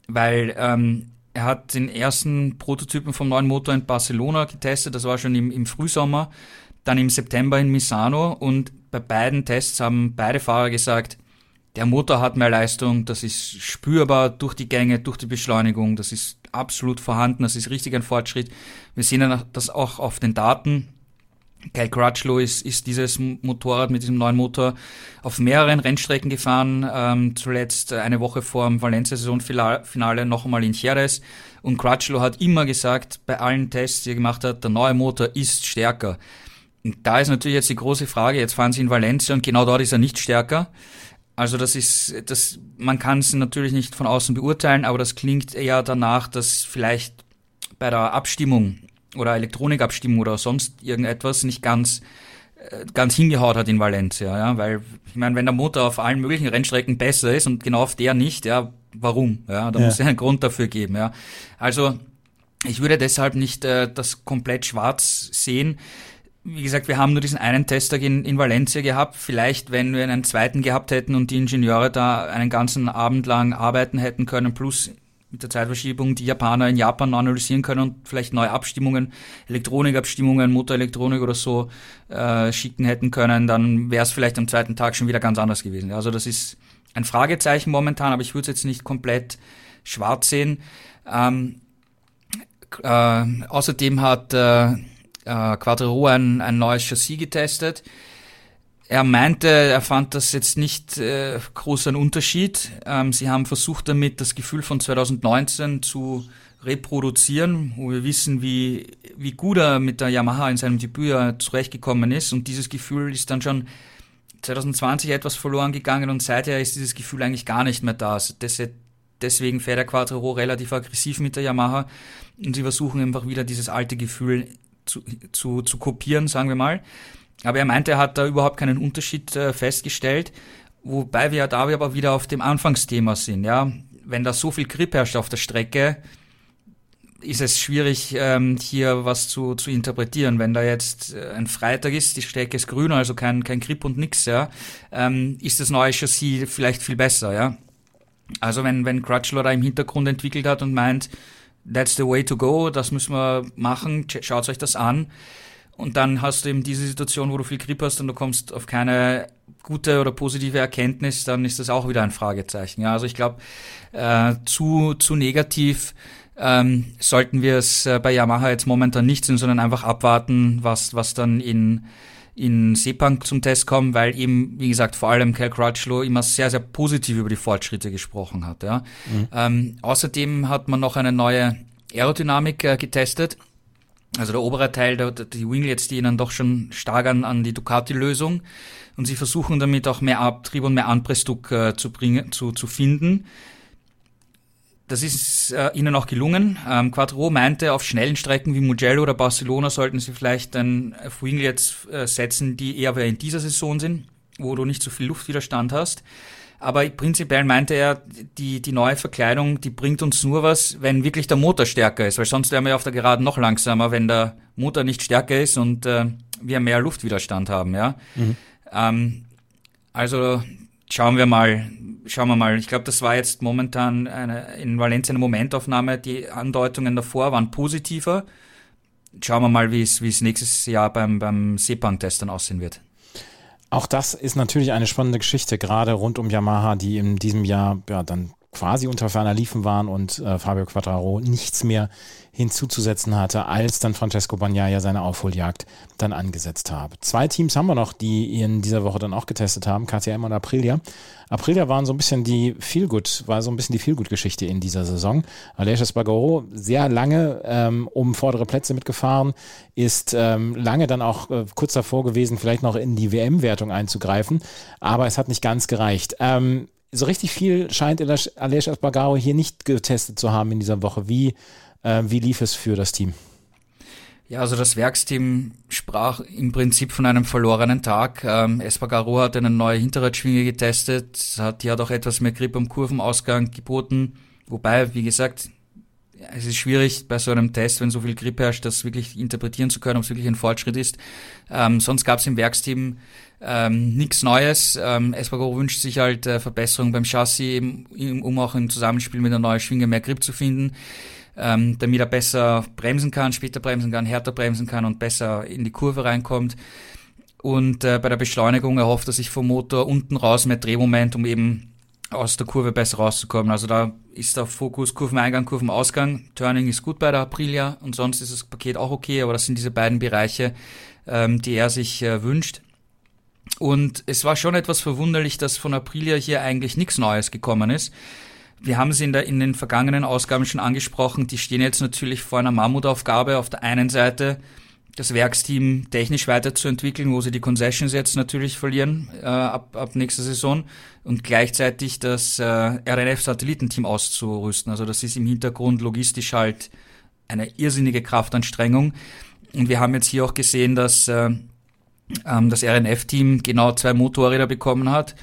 Weil ähm, er hat den ersten Prototypen vom neuen Motor in Barcelona getestet, das war schon im, im Frühsommer, dann im September in Misano und bei beiden Tests haben beide Fahrer gesagt, der Motor hat mehr Leistung, das ist spürbar durch die Gänge, durch die Beschleunigung, das ist absolut vorhanden, das ist richtig ein Fortschritt. Wir sehen das auch auf den Daten. Kyle Crutchlow ist, ist dieses Motorrad mit diesem neuen Motor auf mehreren Rennstrecken gefahren, ähm, zuletzt eine Woche vor dem Valencia-Saisonfinale noch einmal in Jerez. Und Crutchlow hat immer gesagt, bei allen Tests, die er gemacht hat, der neue Motor ist stärker. Und da ist natürlich jetzt die große Frage, jetzt fahren sie in Valencia und genau dort ist er nicht stärker. Also das ist, das, man kann es natürlich nicht von außen beurteilen, aber das klingt eher danach, dass vielleicht bei der Abstimmung oder Elektronikabstimmung oder sonst irgendetwas nicht ganz äh, ganz hingehaut hat in Valencia, ja, weil ich meine, wenn der Motor auf allen möglichen Rennstrecken besser ist und genau auf der nicht, ja, warum? Ja, da ja. muss es einen Grund dafür geben, ja. Also ich würde deshalb nicht äh, das komplett schwarz sehen wie gesagt, wir haben nur diesen einen Testtag in, in Valencia gehabt. Vielleicht, wenn wir einen zweiten gehabt hätten und die Ingenieure da einen ganzen Abend lang arbeiten hätten können, plus mit der Zeitverschiebung die Japaner in Japan analysieren können und vielleicht neue Abstimmungen, Elektronikabstimmungen, Motorelektronik oder so äh, schicken hätten können, dann wäre es vielleicht am zweiten Tag schon wieder ganz anders gewesen. Also das ist ein Fragezeichen momentan, aber ich würde es jetzt nicht komplett schwarz sehen. Ähm, äh, außerdem hat äh, äh, Quadro ein, ein neues Chassis getestet. Er meinte, er fand das jetzt nicht äh, groß ein Unterschied. Ähm, sie haben versucht damit das Gefühl von 2019 zu reproduzieren, wo wir wissen, wie, wie gut er mit der Yamaha in seinem Debüt zurechtgekommen ist. Und dieses Gefühl ist dann schon 2020 etwas verloren gegangen und seither ist dieses Gefühl eigentlich gar nicht mehr da. Also deswegen fährt der Quattro relativ aggressiv mit der Yamaha und sie versuchen einfach wieder dieses alte Gefühl zu, zu, zu kopieren, sagen wir mal. Aber er meinte, er hat da überhaupt keinen Unterschied äh, festgestellt. Wobei wir da aber wieder auf dem Anfangsthema sind, ja. Wenn da so viel Grip herrscht auf der Strecke, ist es schwierig, ähm, hier was zu, zu interpretieren. Wenn da jetzt äh, ein Freitag ist, die Strecke ist grün, also kein, kein Grip und nix, ja, ähm, ist das neue Chassis vielleicht viel besser, ja. Also wenn, wenn Crutchlow da im Hintergrund entwickelt hat und meint, that's the way to go, das müssen wir machen, schaut euch das an. Und dann hast du eben diese Situation, wo du viel Grip hast und du kommst auf keine gute oder positive Erkenntnis, dann ist das auch wieder ein Fragezeichen. Ja, also ich glaube, äh, zu, zu negativ ähm, sollten wir es äh, bei Yamaha jetzt momentan nicht sehen, sondern einfach abwarten, was, was dann in, in Sepang zum Test kommt, weil eben, wie gesagt, vor allem Cal Crutchlow immer sehr, sehr positiv über die Fortschritte gesprochen hat. Ja. Mhm. Ähm, außerdem hat man noch eine neue Aerodynamik äh, getestet. Also der obere Teil, der, die Winglets, die ihnen doch schon stark an, an die Ducati-Lösung und sie versuchen damit auch mehr Abtrieb und mehr Anpressdruck äh, zu bringen, zu, zu finden. Das ist äh, ihnen auch gelungen. Ähm, Quattro meinte, auf schnellen Strecken wie Mugello oder Barcelona sollten sie vielleicht dann auf Winglets äh, setzen, die eher in dieser Saison sind, wo du nicht so viel Luftwiderstand hast. Aber prinzipiell meinte er, die, die neue Verkleidung, die bringt uns nur was, wenn wirklich der Motor stärker ist, weil sonst wären wir auf der Geraden noch langsamer, wenn der Motor nicht stärker ist und äh, wir mehr Luftwiderstand haben, ja. Mhm. Ähm, also schauen wir mal, schauen wir mal. Ich glaube, das war jetzt momentan eine, in Valencia eine Momentaufnahme. Die Andeutungen davor waren positiver. Schauen wir mal, wie es, nächstes Jahr beim, beim Sepang-Test dann aussehen wird. Auch das ist natürlich eine spannende Geschichte, gerade rund um Yamaha, die in diesem Jahr ja dann quasi unter ferner Liefen waren und äh, Fabio Quattraro nichts mehr hinzuzusetzen hatte, als dann Francesco Bagnaia seine Aufholjagd dann angesetzt habe. Zwei Teams haben wir noch, die in dieser Woche dann auch getestet haben, KTM und Aprilia. Aprilia waren so ein bisschen die Feelgood, war so ein bisschen die Feelgood-Geschichte in dieser Saison. Aleix Espargaro sehr lange ähm, um vordere Plätze mitgefahren, ist ähm, lange dann auch äh, kurz davor gewesen, vielleicht noch in die WM-Wertung einzugreifen, aber es hat nicht ganz gereicht. Ähm, so richtig viel scheint Aleix Espargaro hier nicht getestet zu haben in dieser Woche. Wie, äh, wie lief es für das Team? Ja, also das Werksteam sprach im Prinzip von einem verlorenen Tag. Ähm, Espargaro hat eine neue Hinterradschwinge getestet, hat, die hat auch etwas mehr Grip am Kurvenausgang geboten. Wobei, wie gesagt, es ist schwierig bei so einem Test, wenn so viel Grip herrscht, das wirklich interpretieren zu können, ob es wirklich ein Fortschritt ist. Ähm, sonst gab es im Werksteam ähm, nichts Neues. Ähm, Espargaro wünscht sich halt äh, Verbesserung beim Chassis, eben, um auch im Zusammenspiel mit der neuen Schwinge mehr Grip zu finden ähm, damit er besser bremsen kann, später bremsen kann, härter bremsen kann und besser in die Kurve reinkommt. Und äh, bei der Beschleunigung erhofft er sich vom Motor unten raus mehr Drehmoment, um eben aus der Kurve besser rauszukommen. Also da ist der Fokus Kurveneingang, Kurvenausgang. Turning ist gut bei der Aprilia und sonst ist das Paket auch okay, aber das sind diese beiden Bereiche, ähm, die er sich äh, wünscht. Und es war schon etwas verwunderlich, dass von Aprilia hier eigentlich nichts Neues gekommen ist. Wir haben sie in, der, in den vergangenen Ausgaben schon angesprochen. Die stehen jetzt natürlich vor einer Mammutaufgabe. Auf der einen Seite das Werksteam technisch weiterzuentwickeln, wo sie die Concessions jetzt natürlich verlieren äh, ab, ab nächster Saison und gleichzeitig das äh, RNF-Satellitenteam auszurüsten. Also das ist im Hintergrund logistisch halt eine irrsinnige Kraftanstrengung. Und wir haben jetzt hier auch gesehen, dass äh, ähm, das RNF-Team genau zwei Motorräder bekommen hat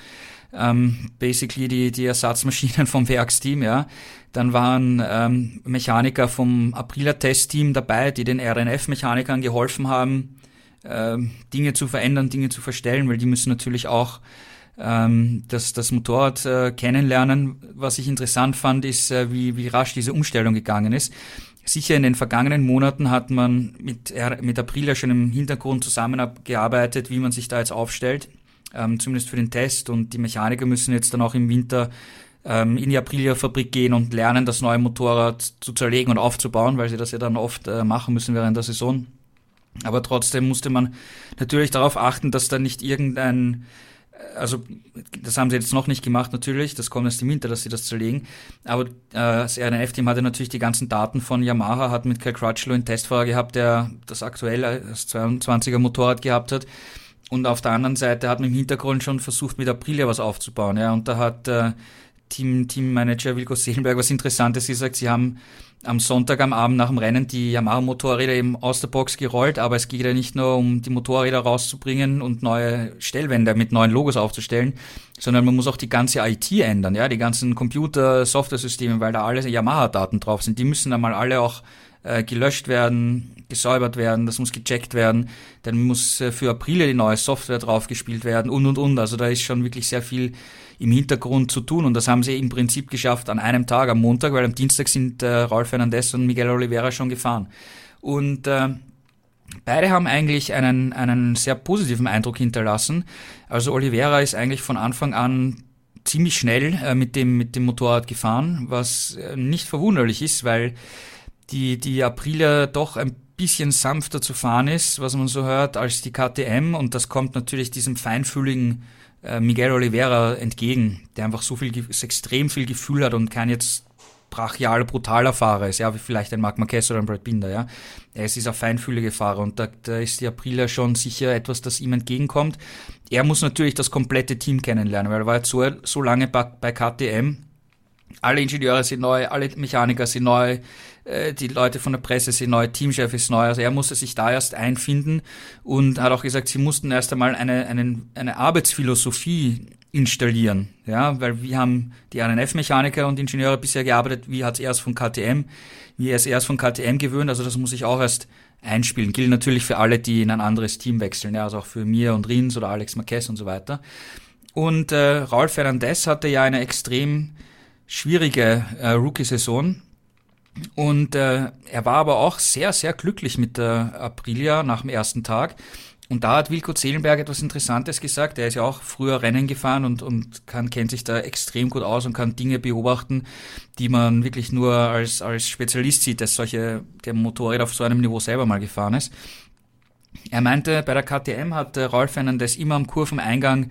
ähm, basically die, die Ersatzmaschinen vom Werksteam, ja. Dann waren ähm, Mechaniker vom Aprilia-Testteam dabei, die den RNF-Mechanikern geholfen haben, ähm, Dinge zu verändern, Dinge zu verstellen, weil die müssen natürlich auch ähm, das, das Motorrad äh, kennenlernen. Was ich interessant fand, ist, äh, wie, wie rasch diese Umstellung gegangen ist. Sicher in den vergangenen Monaten hat man mit, mit Aprilia schon im Hintergrund zusammengearbeitet, wie man sich da jetzt aufstellt ähm, zumindest für den Test. Und die Mechaniker müssen jetzt dann auch im Winter ähm, in die Aprilia-Fabrik gehen und lernen, das neue Motorrad zu zerlegen und aufzubauen, weil sie das ja dann oft äh, machen müssen während der Saison. Aber trotzdem musste man natürlich darauf achten, dass da nicht irgendein äh, also das haben sie jetzt noch nicht gemacht natürlich, das kommt erst im Winter, dass sie das zerlegen. Aber äh, das RNF-Team hatte natürlich die ganzen Daten von Yamaha, hat mit Cal Crutchlow einen Testfahrer gehabt, der das aktuelle, das 22er Motorrad gehabt hat. Und auf der anderen Seite hat man im Hintergrund schon versucht, mit Aprilia was aufzubauen. Ja, und da hat äh, Team, Teammanager Wilko Seelenberg was Interessantes gesagt. Sie haben am Sonntag am Abend nach dem Rennen die Yamaha-Motorräder eben aus der Box gerollt, aber es geht ja nicht nur um die Motorräder rauszubringen und neue Stellwände mit neuen Logos aufzustellen, sondern man muss auch die ganze IT ändern, ja, die ganzen Computer, Software-Systeme, weil da alle Yamaha-Daten drauf sind, die müssen dann mal alle auch äh, gelöscht werden, gesäubert werden, das muss gecheckt werden, dann muss äh, für April die neue Software draufgespielt werden und und und. Also da ist schon wirklich sehr viel im Hintergrund zu tun und das haben sie im Prinzip geschafft an einem Tag, am Montag, weil am Dienstag sind äh, Raul Fernandez und Miguel Oliveira schon gefahren. Und äh, Beide haben eigentlich einen, einen sehr positiven Eindruck hinterlassen. Also Oliveira ist eigentlich von Anfang an ziemlich schnell äh, mit, dem, mit dem Motorrad gefahren, was äh, nicht verwunderlich ist, weil die, die Aprilia doch ein bisschen sanfter zu fahren ist, was man so hört, als die KTM und das kommt natürlich diesem feinfühligen äh, Miguel Oliveira entgegen, der einfach so viel, extrem viel Gefühl hat und kein jetzt brachialer, brutaler Fahrer ist, ja, wie vielleicht ein Marc Marquez oder ein Brad Binder, ja. Er ist dieser feinfühlige Fahrer und da, da ist die Aprilia schon sicher etwas, das ihm entgegenkommt. Er muss natürlich das komplette Team kennenlernen, weil er war jetzt so, so lange bei, bei KTM. Alle Ingenieure sind neu, alle Mechaniker sind neu, äh, die Leute von der Presse sind neu, Teamchef ist neu, also er musste sich da erst einfinden und hat auch gesagt, sie mussten erst einmal eine, eine, eine Arbeitsphilosophie installieren, ja, weil wir haben die RNF-Mechaniker und Ingenieure bisher gearbeitet, wie hat es erst von KTM, wie er es erst von KTM gewöhnt, also das muss ich auch erst einspielen. Gilt natürlich für alle, die in ein anderes Team wechseln, ja, also auch für mir und Rins oder Alex Marquez und so weiter. Und äh, Raul Fernandez hatte ja eine extrem schwierige äh, Rookie-Saison, und äh, er war aber auch sehr, sehr glücklich mit der Aprilia nach dem ersten Tag. Und da hat Wilko Zehlenberg etwas Interessantes gesagt. Er ist ja auch früher Rennen gefahren und, und kann, kennt sich da extrem gut aus und kann Dinge beobachten, die man wirklich nur als, als Spezialist sieht, dass solche, der Motorrad auf so einem Niveau selber mal gefahren ist. Er meinte, bei der KTM hat äh, Rolf Fernandes immer am Kurveneingang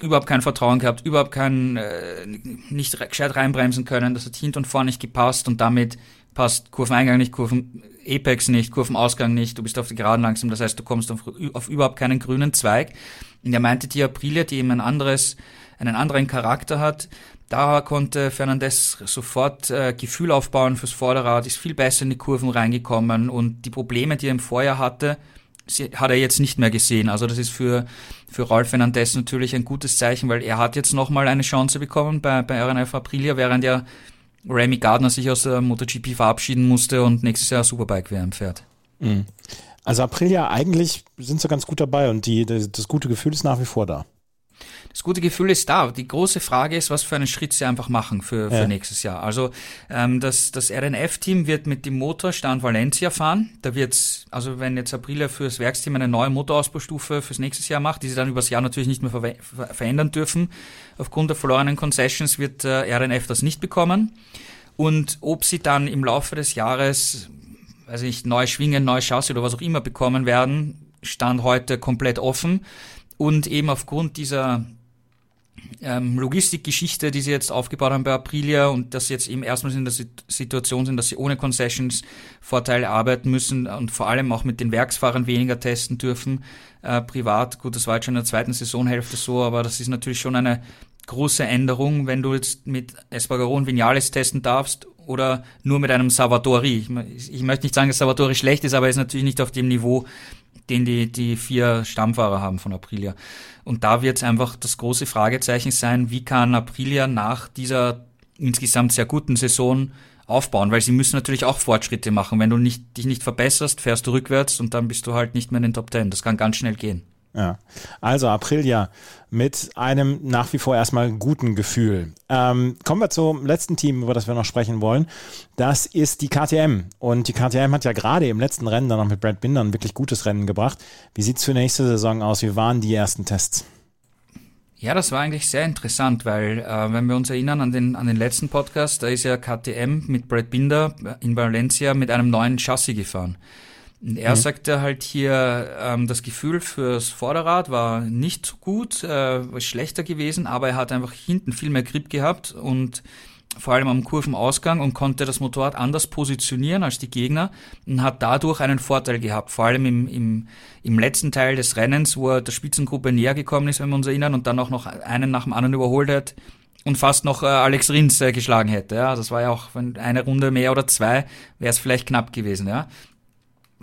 überhaupt kein Vertrauen gehabt, überhaupt kein, äh, nicht gescheit reinbremsen können, das hat hinten und vorne nicht gepasst und damit passt Kurveneingang nicht, Kurven Apex nicht, Kurvenausgang nicht, du bist auf die Geraden langsam, das heißt, du kommst auf, auf überhaupt keinen grünen Zweig. Und er meinte, die Aprilia, die eben ein anderes, einen anderen Charakter hat, da konnte Fernandez sofort äh, Gefühl aufbauen fürs Vorderrad, ist viel besser in die Kurven reingekommen und die Probleme, die er im Vorjahr hatte, hat er jetzt nicht mehr gesehen. Also das ist für, für Rolf Fernandez natürlich ein gutes Zeichen, weil er hat jetzt nochmal eine Chance bekommen bei, bei RNF Aprilia, während ja Remy Gardner sich aus der MotoGP verabschieden musste und nächstes Jahr Superbike-WM fährt. Mhm. Also Aprilia, eigentlich sind sie ganz gut dabei und die, das gute Gefühl ist nach wie vor da das gute Gefühl ist da. Die große Frage ist, was für einen Schritt sie einfach machen für, für ja. nächstes Jahr. Also ähm, das, das RNF-Team wird mit dem Motor Stand Valencia fahren. Da wird's, also wenn jetzt Aprilia fürs Werksteam eine neue Motorausbaustufe fürs nächste Jahr macht, die sie dann übers Jahr natürlich nicht mehr ver ver verändern dürfen, aufgrund der verlorenen Concessions wird äh, RNF das nicht bekommen. Und ob sie dann im Laufe des Jahres, weiß ich, neue Schwingen, neue Chassis oder was auch immer bekommen werden, stand heute komplett offen. Und eben aufgrund dieser ähm, Logistikgeschichte, die sie jetzt aufgebaut haben bei Aprilia und dass sie jetzt eben erstmals in der Situation sind, dass sie ohne Concessions Vorteile arbeiten müssen und vor allem auch mit den Werksfahrern weniger testen dürfen, äh, privat. Gut, das war jetzt schon in der zweiten Saisonhälfte so, aber das ist natürlich schon eine große Änderung, wenn du jetzt mit Espargaro und Vinales testen darfst oder nur mit einem Salvatori. Ich, ich möchte nicht sagen, dass Salvatori schlecht ist, aber er ist natürlich nicht auf dem Niveau, den die, die vier Stammfahrer haben von Aprilia. Und da wird es einfach das große Fragezeichen sein, wie kann Aprilia nach dieser insgesamt sehr guten Saison aufbauen, weil sie müssen natürlich auch Fortschritte machen. Wenn du nicht, dich nicht verbesserst, fährst du rückwärts und dann bist du halt nicht mehr in den Top Ten. Das kann ganz schnell gehen. Ja, also Aprilia mit einem nach wie vor erstmal guten Gefühl. Ähm, kommen wir zum letzten Team, über das wir noch sprechen wollen. Das ist die KTM. Und die KTM hat ja gerade im letzten Rennen dann noch mit Brad Binder ein wirklich gutes Rennen gebracht. Wie sieht es für nächste Saison aus? Wie waren die ersten Tests? Ja, das war eigentlich sehr interessant, weil äh, wenn wir uns erinnern an den, an den letzten Podcast, da ist ja KTM mit Brad Binder in Valencia mit einem neuen Chassis gefahren. Und er mhm. sagte halt hier, ähm, das Gefühl fürs Vorderrad war nicht so gut, äh, war schlechter gewesen, aber er hat einfach hinten viel mehr Grip gehabt und vor allem am Kurvenausgang und konnte das Motorrad anders positionieren als die Gegner und hat dadurch einen Vorteil gehabt. Vor allem im, im, im letzten Teil des Rennens, wo er der Spitzengruppe näher gekommen ist, wenn wir uns erinnern, und dann auch noch einen nach dem anderen überholt hat und fast noch äh, Alex Rins äh, geschlagen hätte. Ja, das war ja auch wenn eine Runde mehr oder zwei wäre es vielleicht knapp gewesen. Ja.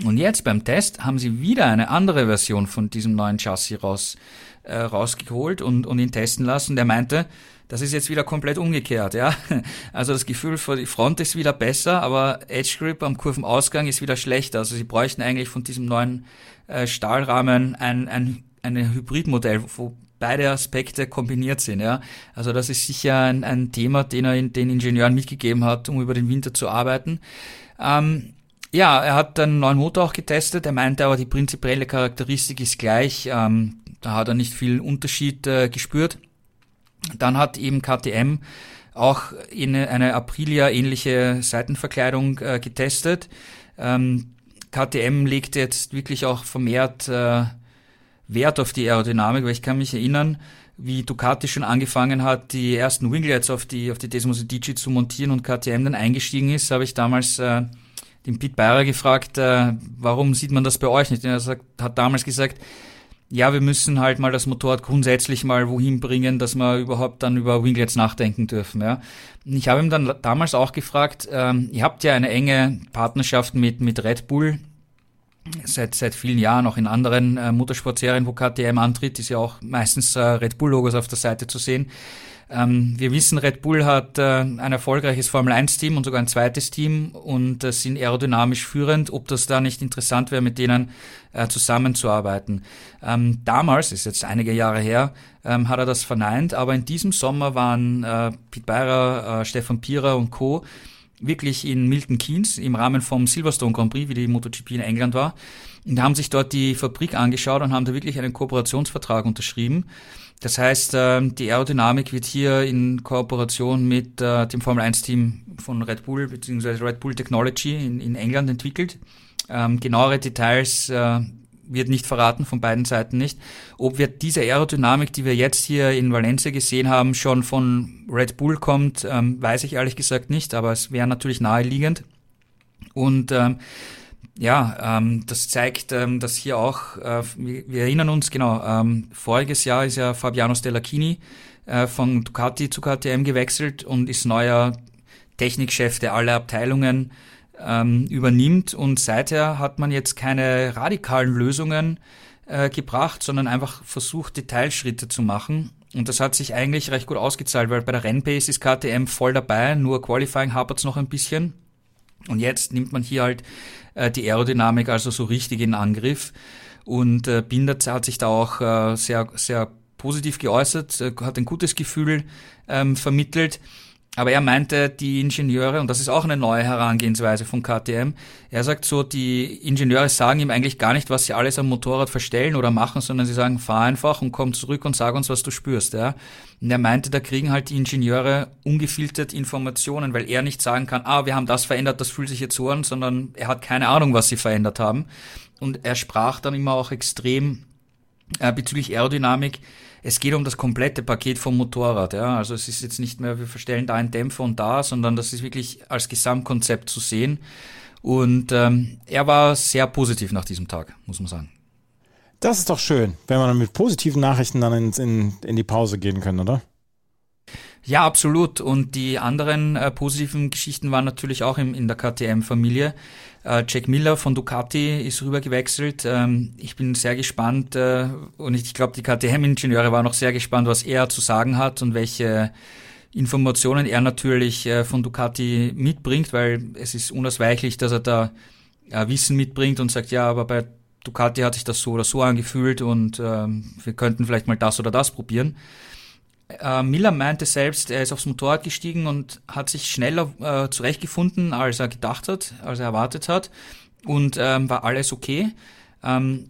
Und jetzt beim Test haben sie wieder eine andere Version von diesem neuen Chassis raus, äh, rausgeholt und, und ihn testen lassen. Der meinte, das ist jetzt wieder komplett umgekehrt, ja. Also das Gefühl für die Front ist wieder besser, aber Edge Grip am Kurvenausgang ist wieder schlechter. Also sie bräuchten eigentlich von diesem neuen äh, Stahlrahmen ein, ein, ein Hybridmodell, wo beide Aspekte kombiniert sind, ja. Also das ist sicher ein, ein Thema, den er in, den Ingenieuren mitgegeben hat, um über den Winter zu arbeiten. Ähm, ja, er hat einen neuen Motor auch getestet. Er meinte aber, die prinzipielle Charakteristik ist gleich. Ähm, da hat er nicht viel Unterschied äh, gespürt. Dann hat eben KTM auch in eine Aprilia-ähnliche Seitenverkleidung äh, getestet. Ähm, KTM legt jetzt wirklich auch vermehrt äh, Wert auf die Aerodynamik, weil ich kann mich erinnern, wie Ducati schon angefangen hat, die ersten Winglets auf die, auf die Desmos Dici zu montieren und KTM dann eingestiegen ist, habe ich damals äh, den Pete Beirer gefragt, äh, warum sieht man das bei euch nicht? Und er sagt, hat damals gesagt, ja, wir müssen halt mal das Motorrad grundsätzlich mal wohin bringen, dass wir überhaupt dann über Winglets nachdenken dürfen. Ja. Ich habe ihm dann damals auch gefragt, ähm, ihr habt ja eine enge Partnerschaft mit, mit Red Bull, seit, seit vielen Jahren auch in anderen äh, Motorsportserien, wo KTM antritt, ist ja auch meistens äh, Red Bull-Logos auf der Seite zu sehen. Ähm, wir wissen, Red Bull hat äh, ein erfolgreiches Formel-1-Team und sogar ein zweites Team und äh, sind aerodynamisch führend, ob das da nicht interessant wäre, mit denen äh, zusammenzuarbeiten. Ähm, damals, ist jetzt einige Jahre her, ähm, hat er das verneint, aber in diesem Sommer waren äh, Pete Beirer, äh, Stefan Pierer und Co. wirklich in Milton Keynes im Rahmen vom Silverstone Grand Prix, wie die MotoGP in England war, und haben sich dort die Fabrik angeschaut und haben da wirklich einen Kooperationsvertrag unterschrieben. Das heißt, ähm, die Aerodynamik wird hier in Kooperation mit äh, dem Formel 1-Team von Red Bull bzw. Red Bull Technology in, in England entwickelt. Ähm, genauere Details äh, wird nicht verraten, von beiden Seiten nicht. Ob wir diese Aerodynamik, die wir jetzt hier in Valencia gesehen haben, schon von Red Bull kommt, ähm, weiß ich ehrlich gesagt nicht, aber es wäre natürlich naheliegend. Und ähm, ja, ähm, das zeigt, ähm, dass hier auch, äh, wir, wir, erinnern uns, genau, ähm, voriges Jahr ist ja Fabiano Stellacchini äh, von Ducati zu KTM gewechselt und ist neuer Technikchef, der alle Abteilungen ähm, übernimmt. Und seither hat man jetzt keine radikalen Lösungen äh, gebracht, sondern einfach versucht, Detailschritte zu machen. Und das hat sich eigentlich recht gut ausgezahlt, weil bei der Rennpace ist KTM voll dabei, nur Qualifying hapert es noch ein bisschen. Und jetzt nimmt man hier halt äh, die Aerodynamik also so richtig in Angriff. Und äh, Binder hat sich da auch äh, sehr, sehr positiv geäußert, äh, hat ein gutes Gefühl ähm, vermittelt. Aber er meinte, die Ingenieure, und das ist auch eine neue Herangehensweise von KTM, er sagt so, die Ingenieure sagen ihm eigentlich gar nicht, was sie alles am Motorrad verstellen oder machen, sondern sie sagen, fahr einfach und komm zurück und sag uns, was du spürst. Ja? Und er meinte, da kriegen halt die Ingenieure ungefiltert Informationen, weil er nicht sagen kann, ah, wir haben das verändert, das fühlt sich jetzt so an, sondern er hat keine Ahnung, was sie verändert haben. Und er sprach dann immer auch extrem äh, bezüglich Aerodynamik, es geht um das komplette Paket vom Motorrad. Ja? Also es ist jetzt nicht mehr, wir verstellen da einen Dämpfer und da, sondern das ist wirklich als Gesamtkonzept zu sehen. Und ähm, er war sehr positiv nach diesem Tag, muss man sagen. Das ist doch schön, wenn wir dann mit positiven Nachrichten dann in, in, in die Pause gehen können, oder? Ja, absolut. Und die anderen äh, positiven Geschichten waren natürlich auch im, in der KTM-Familie. Äh, Jack Miller von Ducati ist rüber gewechselt. Ähm, ich bin sehr gespannt äh, und ich glaube, die KTM-Ingenieure waren auch sehr gespannt, was er zu sagen hat und welche Informationen er natürlich äh, von Ducati mitbringt, weil es ist unausweichlich, dass er da äh, Wissen mitbringt und sagt, ja, aber bei Ducati hat sich das so oder so angefühlt und ähm, wir könnten vielleicht mal das oder das probieren. Äh, Miller meinte selbst, er ist aufs Motorrad gestiegen und hat sich schneller äh, zurechtgefunden, als er gedacht hat, als er erwartet hat. Und ähm, war alles okay. Ähm,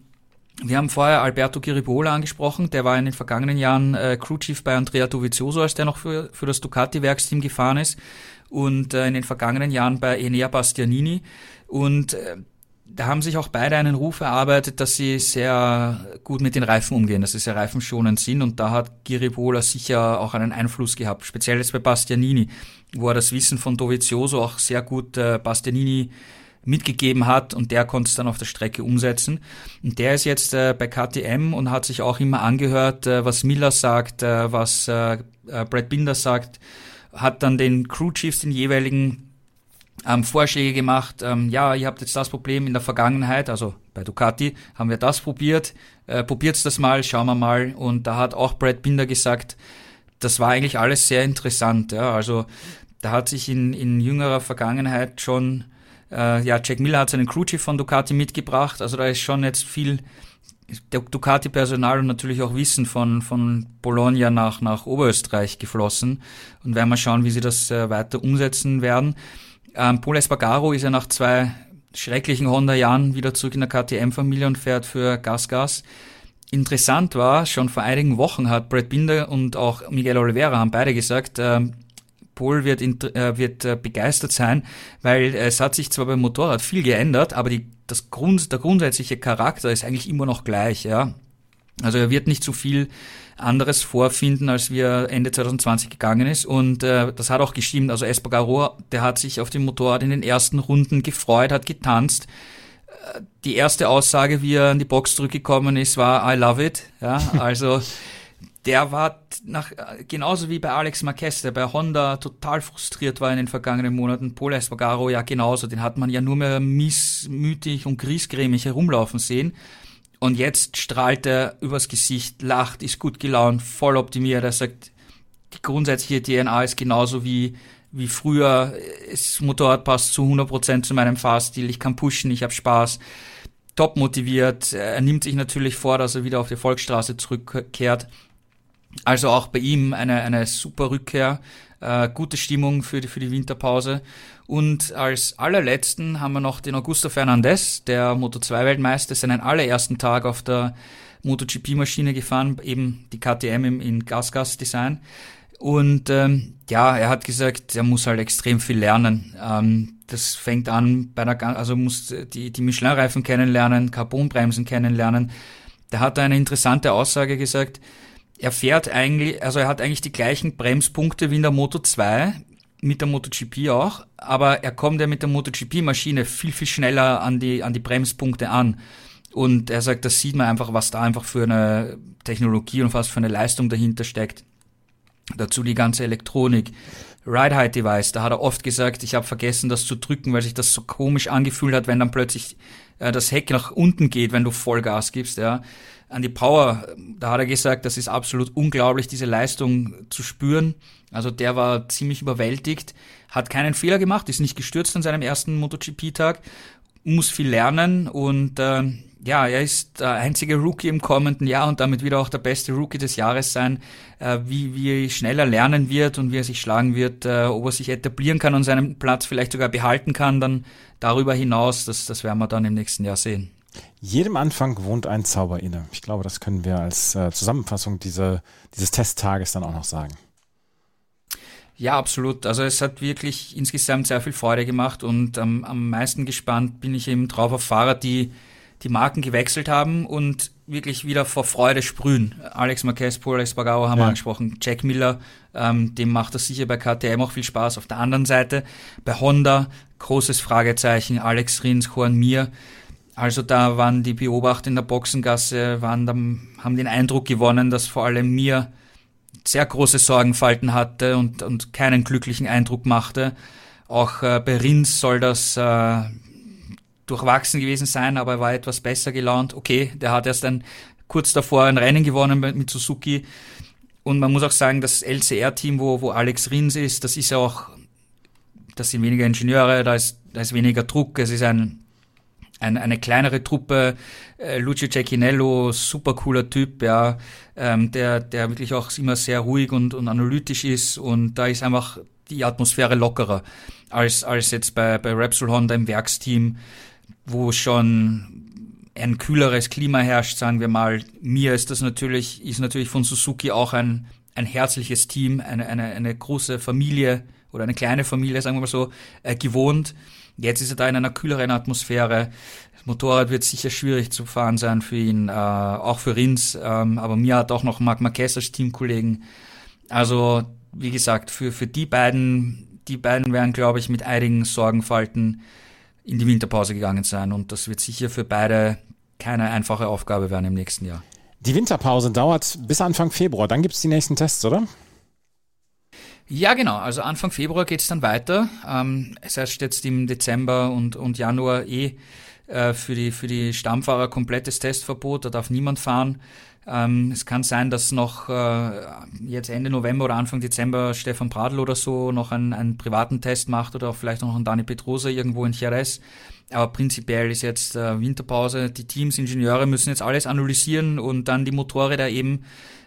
wir haben vorher Alberto Giribola angesprochen, der war in den vergangenen Jahren äh, Crewchief bei Andrea Dovizioso, als der noch für, für das Ducati-Werksteam gefahren ist. Und äh, in den vergangenen Jahren bei Enea Bastianini. Und äh, da haben sich auch beide einen Ruf erarbeitet, dass sie sehr gut mit den Reifen umgehen, dass sie sehr reifenschonend sind und da hat Giribola sicher auch einen Einfluss gehabt, speziell jetzt bei Bastianini, wo er das Wissen von Dovizioso auch sehr gut äh, Bastianini mitgegeben hat und der konnte es dann auf der Strecke umsetzen. Und der ist jetzt äh, bei KTM und hat sich auch immer angehört, äh, was Miller sagt, äh, was äh, äh, Brad Binder sagt, hat dann den Crew Chiefs den jeweiligen ähm, Vorschläge gemacht. Ähm, ja, ihr habt jetzt das Problem in der Vergangenheit, also bei Ducati haben wir das probiert, äh, probiert's das mal, schauen wir mal. Und da hat auch Brad Binder gesagt, das war eigentlich alles sehr interessant. Ja. Also da hat sich in, in jüngerer Vergangenheit schon, äh, ja, Jack Miller hat seinen Crewchief von Ducati mitgebracht. Also da ist schon jetzt viel Ducati-Personal und natürlich auch Wissen von, von Bologna nach, nach Oberösterreich geflossen. Und werden wir schauen, wie sie das äh, weiter umsetzen werden. Ähm, Paul Espargaro ist ja nach zwei schrecklichen Honda-Jahren wieder zurück in der KTM-Familie und fährt für Gas Gas. Interessant war, schon vor einigen Wochen hat Brad Binder und auch Miguel Oliveira haben beide gesagt, äh, Paul wird, äh, wird äh, begeistert sein, weil es hat sich zwar beim Motorrad viel geändert, aber die, das Grund, der grundsätzliche Charakter ist eigentlich immer noch gleich, ja. Also er wird nicht so viel anderes vorfinden, als wie er Ende 2020 gegangen ist. Und äh, das hat auch gestimmt. Also Espargaro, der hat sich auf dem Motorrad in den ersten Runden gefreut, hat getanzt. Äh, die erste Aussage, wie er in die Box zurückgekommen ist, war I love it. Ja, also der war nach, genauso wie bei Alex Marquez, der bei Honda total frustriert war in den vergangenen Monaten. Paul Espargaro ja genauso. Den hat man ja nur mehr missmütig und griesgrämig herumlaufen sehen. Und jetzt strahlt er übers Gesicht, lacht, ist gut gelaunt, voll optimiert. Er sagt, die grundsätzliche DNA ist genauso wie, wie früher. Das Motorrad passt zu 100% zu meinem Fahrstil. Ich kann pushen, ich habe Spaß. Top motiviert. Er nimmt sich natürlich vor, dass er wieder auf die Volksstraße zurückkehrt. Also auch bei ihm eine, eine super Rückkehr, äh, gute Stimmung für die, für die Winterpause. Und als allerletzten haben wir noch den Augusto Fernandez, der Moto2-Weltmeister, seinen allerersten Tag auf der MotoGP-Maschine gefahren, eben die KTM im, in Gas-Gas-Design. Und ähm, ja, er hat gesagt, er muss halt extrem viel lernen. Ähm, das fängt an bei der, also muss die, die Michelin-Reifen kennenlernen, Carbonbremsen kennenlernen. Da hat er eine interessante Aussage gesagt, er fährt eigentlich, also er hat eigentlich die gleichen Bremspunkte wie in der Moto 2, mit der MotoGP auch, aber er kommt ja mit der MotoGP-Maschine viel, viel schneller an die, an die Bremspunkte an. Und er sagt, das sieht man einfach, was da einfach für eine Technologie und was für eine Leistung dahinter steckt. Dazu die ganze Elektronik. Ride Height Device, da hat er oft gesagt, ich habe vergessen, das zu drücken, weil sich das so komisch angefühlt hat, wenn dann plötzlich äh, das Heck nach unten geht, wenn du Vollgas gibst, ja an die Power, da hat er gesagt, das ist absolut unglaublich, diese Leistung zu spüren. Also der war ziemlich überwältigt, hat keinen Fehler gemacht, ist nicht gestürzt an seinem ersten MotoGP-Tag, muss viel lernen und äh, ja, er ist der einzige Rookie im kommenden Jahr und damit wieder auch der beste Rookie des Jahres sein, äh, wie, wie schnell er lernen wird und wie er sich schlagen wird, äh, ob er sich etablieren kann und seinen Platz vielleicht sogar behalten kann, dann darüber hinaus, das, das werden wir dann im nächsten Jahr sehen. Jedem Anfang wohnt ein Zauber inne. Ich glaube, das können wir als äh, Zusammenfassung diese, dieses Testtages dann auch noch sagen. Ja, absolut. Also es hat wirklich insgesamt sehr viel Freude gemacht und ähm, am meisten gespannt bin ich eben drauf auf Fahrer, die die Marken gewechselt haben und wirklich wieder vor Freude sprühen. Alex Marquez, Paul Espargaro haben ja. wir angesprochen. Jack Miller, ähm, dem macht das sicher bei KTM auch viel Spaß. Auf der anderen Seite bei Honda, großes Fragezeichen. Alex Rins, Juan Mir, also da waren die Beobachter in der Boxengasse, waren haben den Eindruck gewonnen, dass vor allem mir sehr große Sorgenfalten hatte und, und keinen glücklichen Eindruck machte. Auch äh, bei Rins soll das äh, durchwachsen gewesen sein, aber er war etwas besser gelaunt. Okay, der hat erst ein, kurz davor ein Rennen gewonnen mit Suzuki. Und man muss auch sagen, das LCR-Team, wo, wo Alex Rins ist, das ist ja auch, das sind weniger Ingenieure, da ist, da ist weniger Druck, es ist ein ein, eine kleinere Truppe, äh, Lucio Cecchinello, super cooler Typ, ja, ähm, der, der wirklich auch immer sehr ruhig und, und analytisch ist und da ist einfach die Atmosphäre lockerer als, als jetzt bei, bei Repsol Honda im Werksteam, wo schon ein kühleres Klima herrscht, sagen wir mal. Mir ist das natürlich, ist natürlich von Suzuki auch ein, ein herzliches Team, eine, eine, eine große Familie oder eine kleine Familie, sagen wir mal so, äh, gewohnt. Jetzt ist er da in einer kühleren Atmosphäre. Das Motorrad wird sicher schwierig zu fahren sein für ihn, äh, auch für Rins, ähm, aber mir hat auch noch Marc Marquez als Teamkollegen. Also, wie gesagt, für, für die beiden, die beiden werden, glaube ich, mit einigen Sorgenfalten in die Winterpause gegangen sein. Und das wird sicher für beide keine einfache Aufgabe werden im nächsten Jahr. Die Winterpause dauert bis Anfang Februar. Dann gibt es die nächsten Tests, oder? Ja, genau. Also Anfang Februar geht's dann weiter. Ähm, es heißt jetzt im Dezember und, und Januar eh äh, für, die, für die Stammfahrer komplettes Testverbot. Da darf niemand fahren. Ähm, es kann sein, dass noch äh, jetzt Ende November oder Anfang Dezember Stefan Pradl oder so noch einen, einen privaten Test macht oder auch vielleicht noch einen Dani Petrosa irgendwo in Jerez. Aber prinzipiell ist jetzt äh, Winterpause. Die Teams, Ingenieure müssen jetzt alles analysieren und dann die Motorräder eben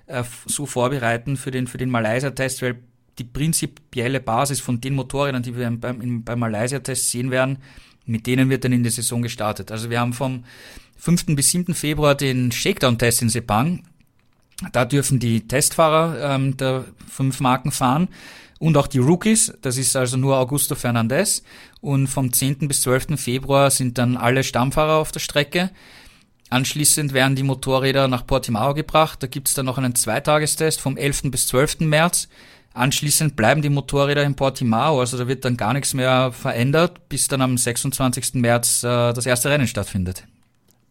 äh, so vorbereiten für den, für den Malaysia-Test, weil die prinzipielle Basis von den Motorrädern, die wir beim, beim Malaysia-Test sehen werden, mit denen wird dann in die Saison gestartet. Also wir haben vom 5. bis 7. Februar den Shakedown-Test in Sepang. Da dürfen die Testfahrer ähm, der fünf Marken fahren und auch die Rookies. Das ist also nur Augusto Fernandez. Und vom 10. bis 12. Februar sind dann alle Stammfahrer auf der Strecke. Anschließend werden die Motorräder nach Portimao gebracht. Da gibt es dann noch einen Zweitagestest vom 11. bis 12. März. Anschließend bleiben die Motorräder in Portimao, also da wird dann gar nichts mehr verändert, bis dann am 26. März äh, das erste Rennen stattfindet.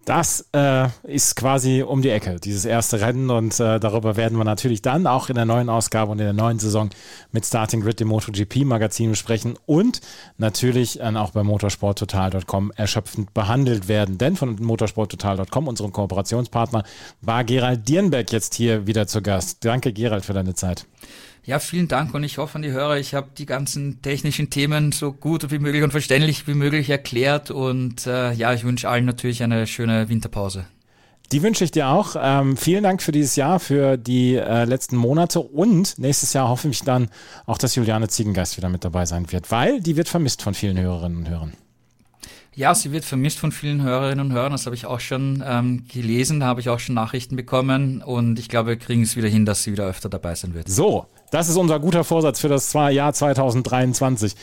Das äh, ist quasi um die Ecke, dieses erste Rennen. Und äh, darüber werden wir natürlich dann auch in der neuen Ausgabe und in der neuen Saison mit Starting Grid, dem MotoGP-Magazin sprechen und natürlich dann auch bei motorsporttotal.com erschöpfend behandelt werden. Denn von motorsporttotal.com, unserem Kooperationspartner, war Gerald Dierenberg jetzt hier wieder zu Gast. Danke, Gerald, für deine Zeit. Ja, vielen Dank und ich hoffe an die Hörer, ich habe die ganzen technischen Themen so gut wie möglich und verständlich wie möglich erklärt und äh, ja, ich wünsche allen natürlich eine schöne Winterpause. Die wünsche ich dir auch. Ähm, vielen Dank für dieses Jahr, für die äh, letzten Monate und nächstes Jahr hoffe ich dann auch, dass Juliane Ziegengeist wieder mit dabei sein wird, weil die wird vermisst von vielen Hörerinnen und Hörern. Ja, sie wird vermisst von vielen Hörerinnen und Hörern. Das habe ich auch schon ähm, gelesen, da habe ich auch schon Nachrichten bekommen und ich glaube, wir kriegen es wieder hin, dass sie wieder öfter dabei sein wird. So, das ist unser guter Vorsatz für das Jahr 2023.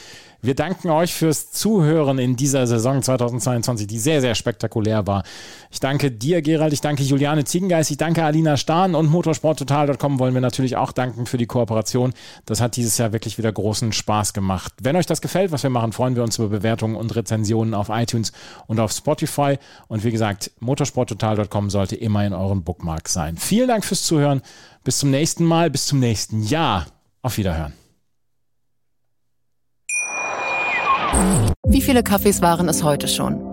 Wir danken euch fürs Zuhören in dieser Saison 2022, die sehr, sehr spektakulär war. Ich danke dir, Gerald, ich danke Juliane Ziegengeist, ich danke Alina Stahn und motorsporttotal.com wollen wir natürlich auch danken für die Kooperation. Das hat dieses Jahr wirklich wieder großen Spaß gemacht. Wenn euch das gefällt, was wir machen, freuen wir uns über Bewertungen und Rezensionen auf iTunes und auf Spotify. Und wie gesagt, motorsporttotal.com sollte immer in euren Bookmarks sein. Vielen Dank fürs Zuhören. Bis zum nächsten Mal, bis zum nächsten Jahr. Auf Wiederhören. Wie viele Kaffees waren es heute schon?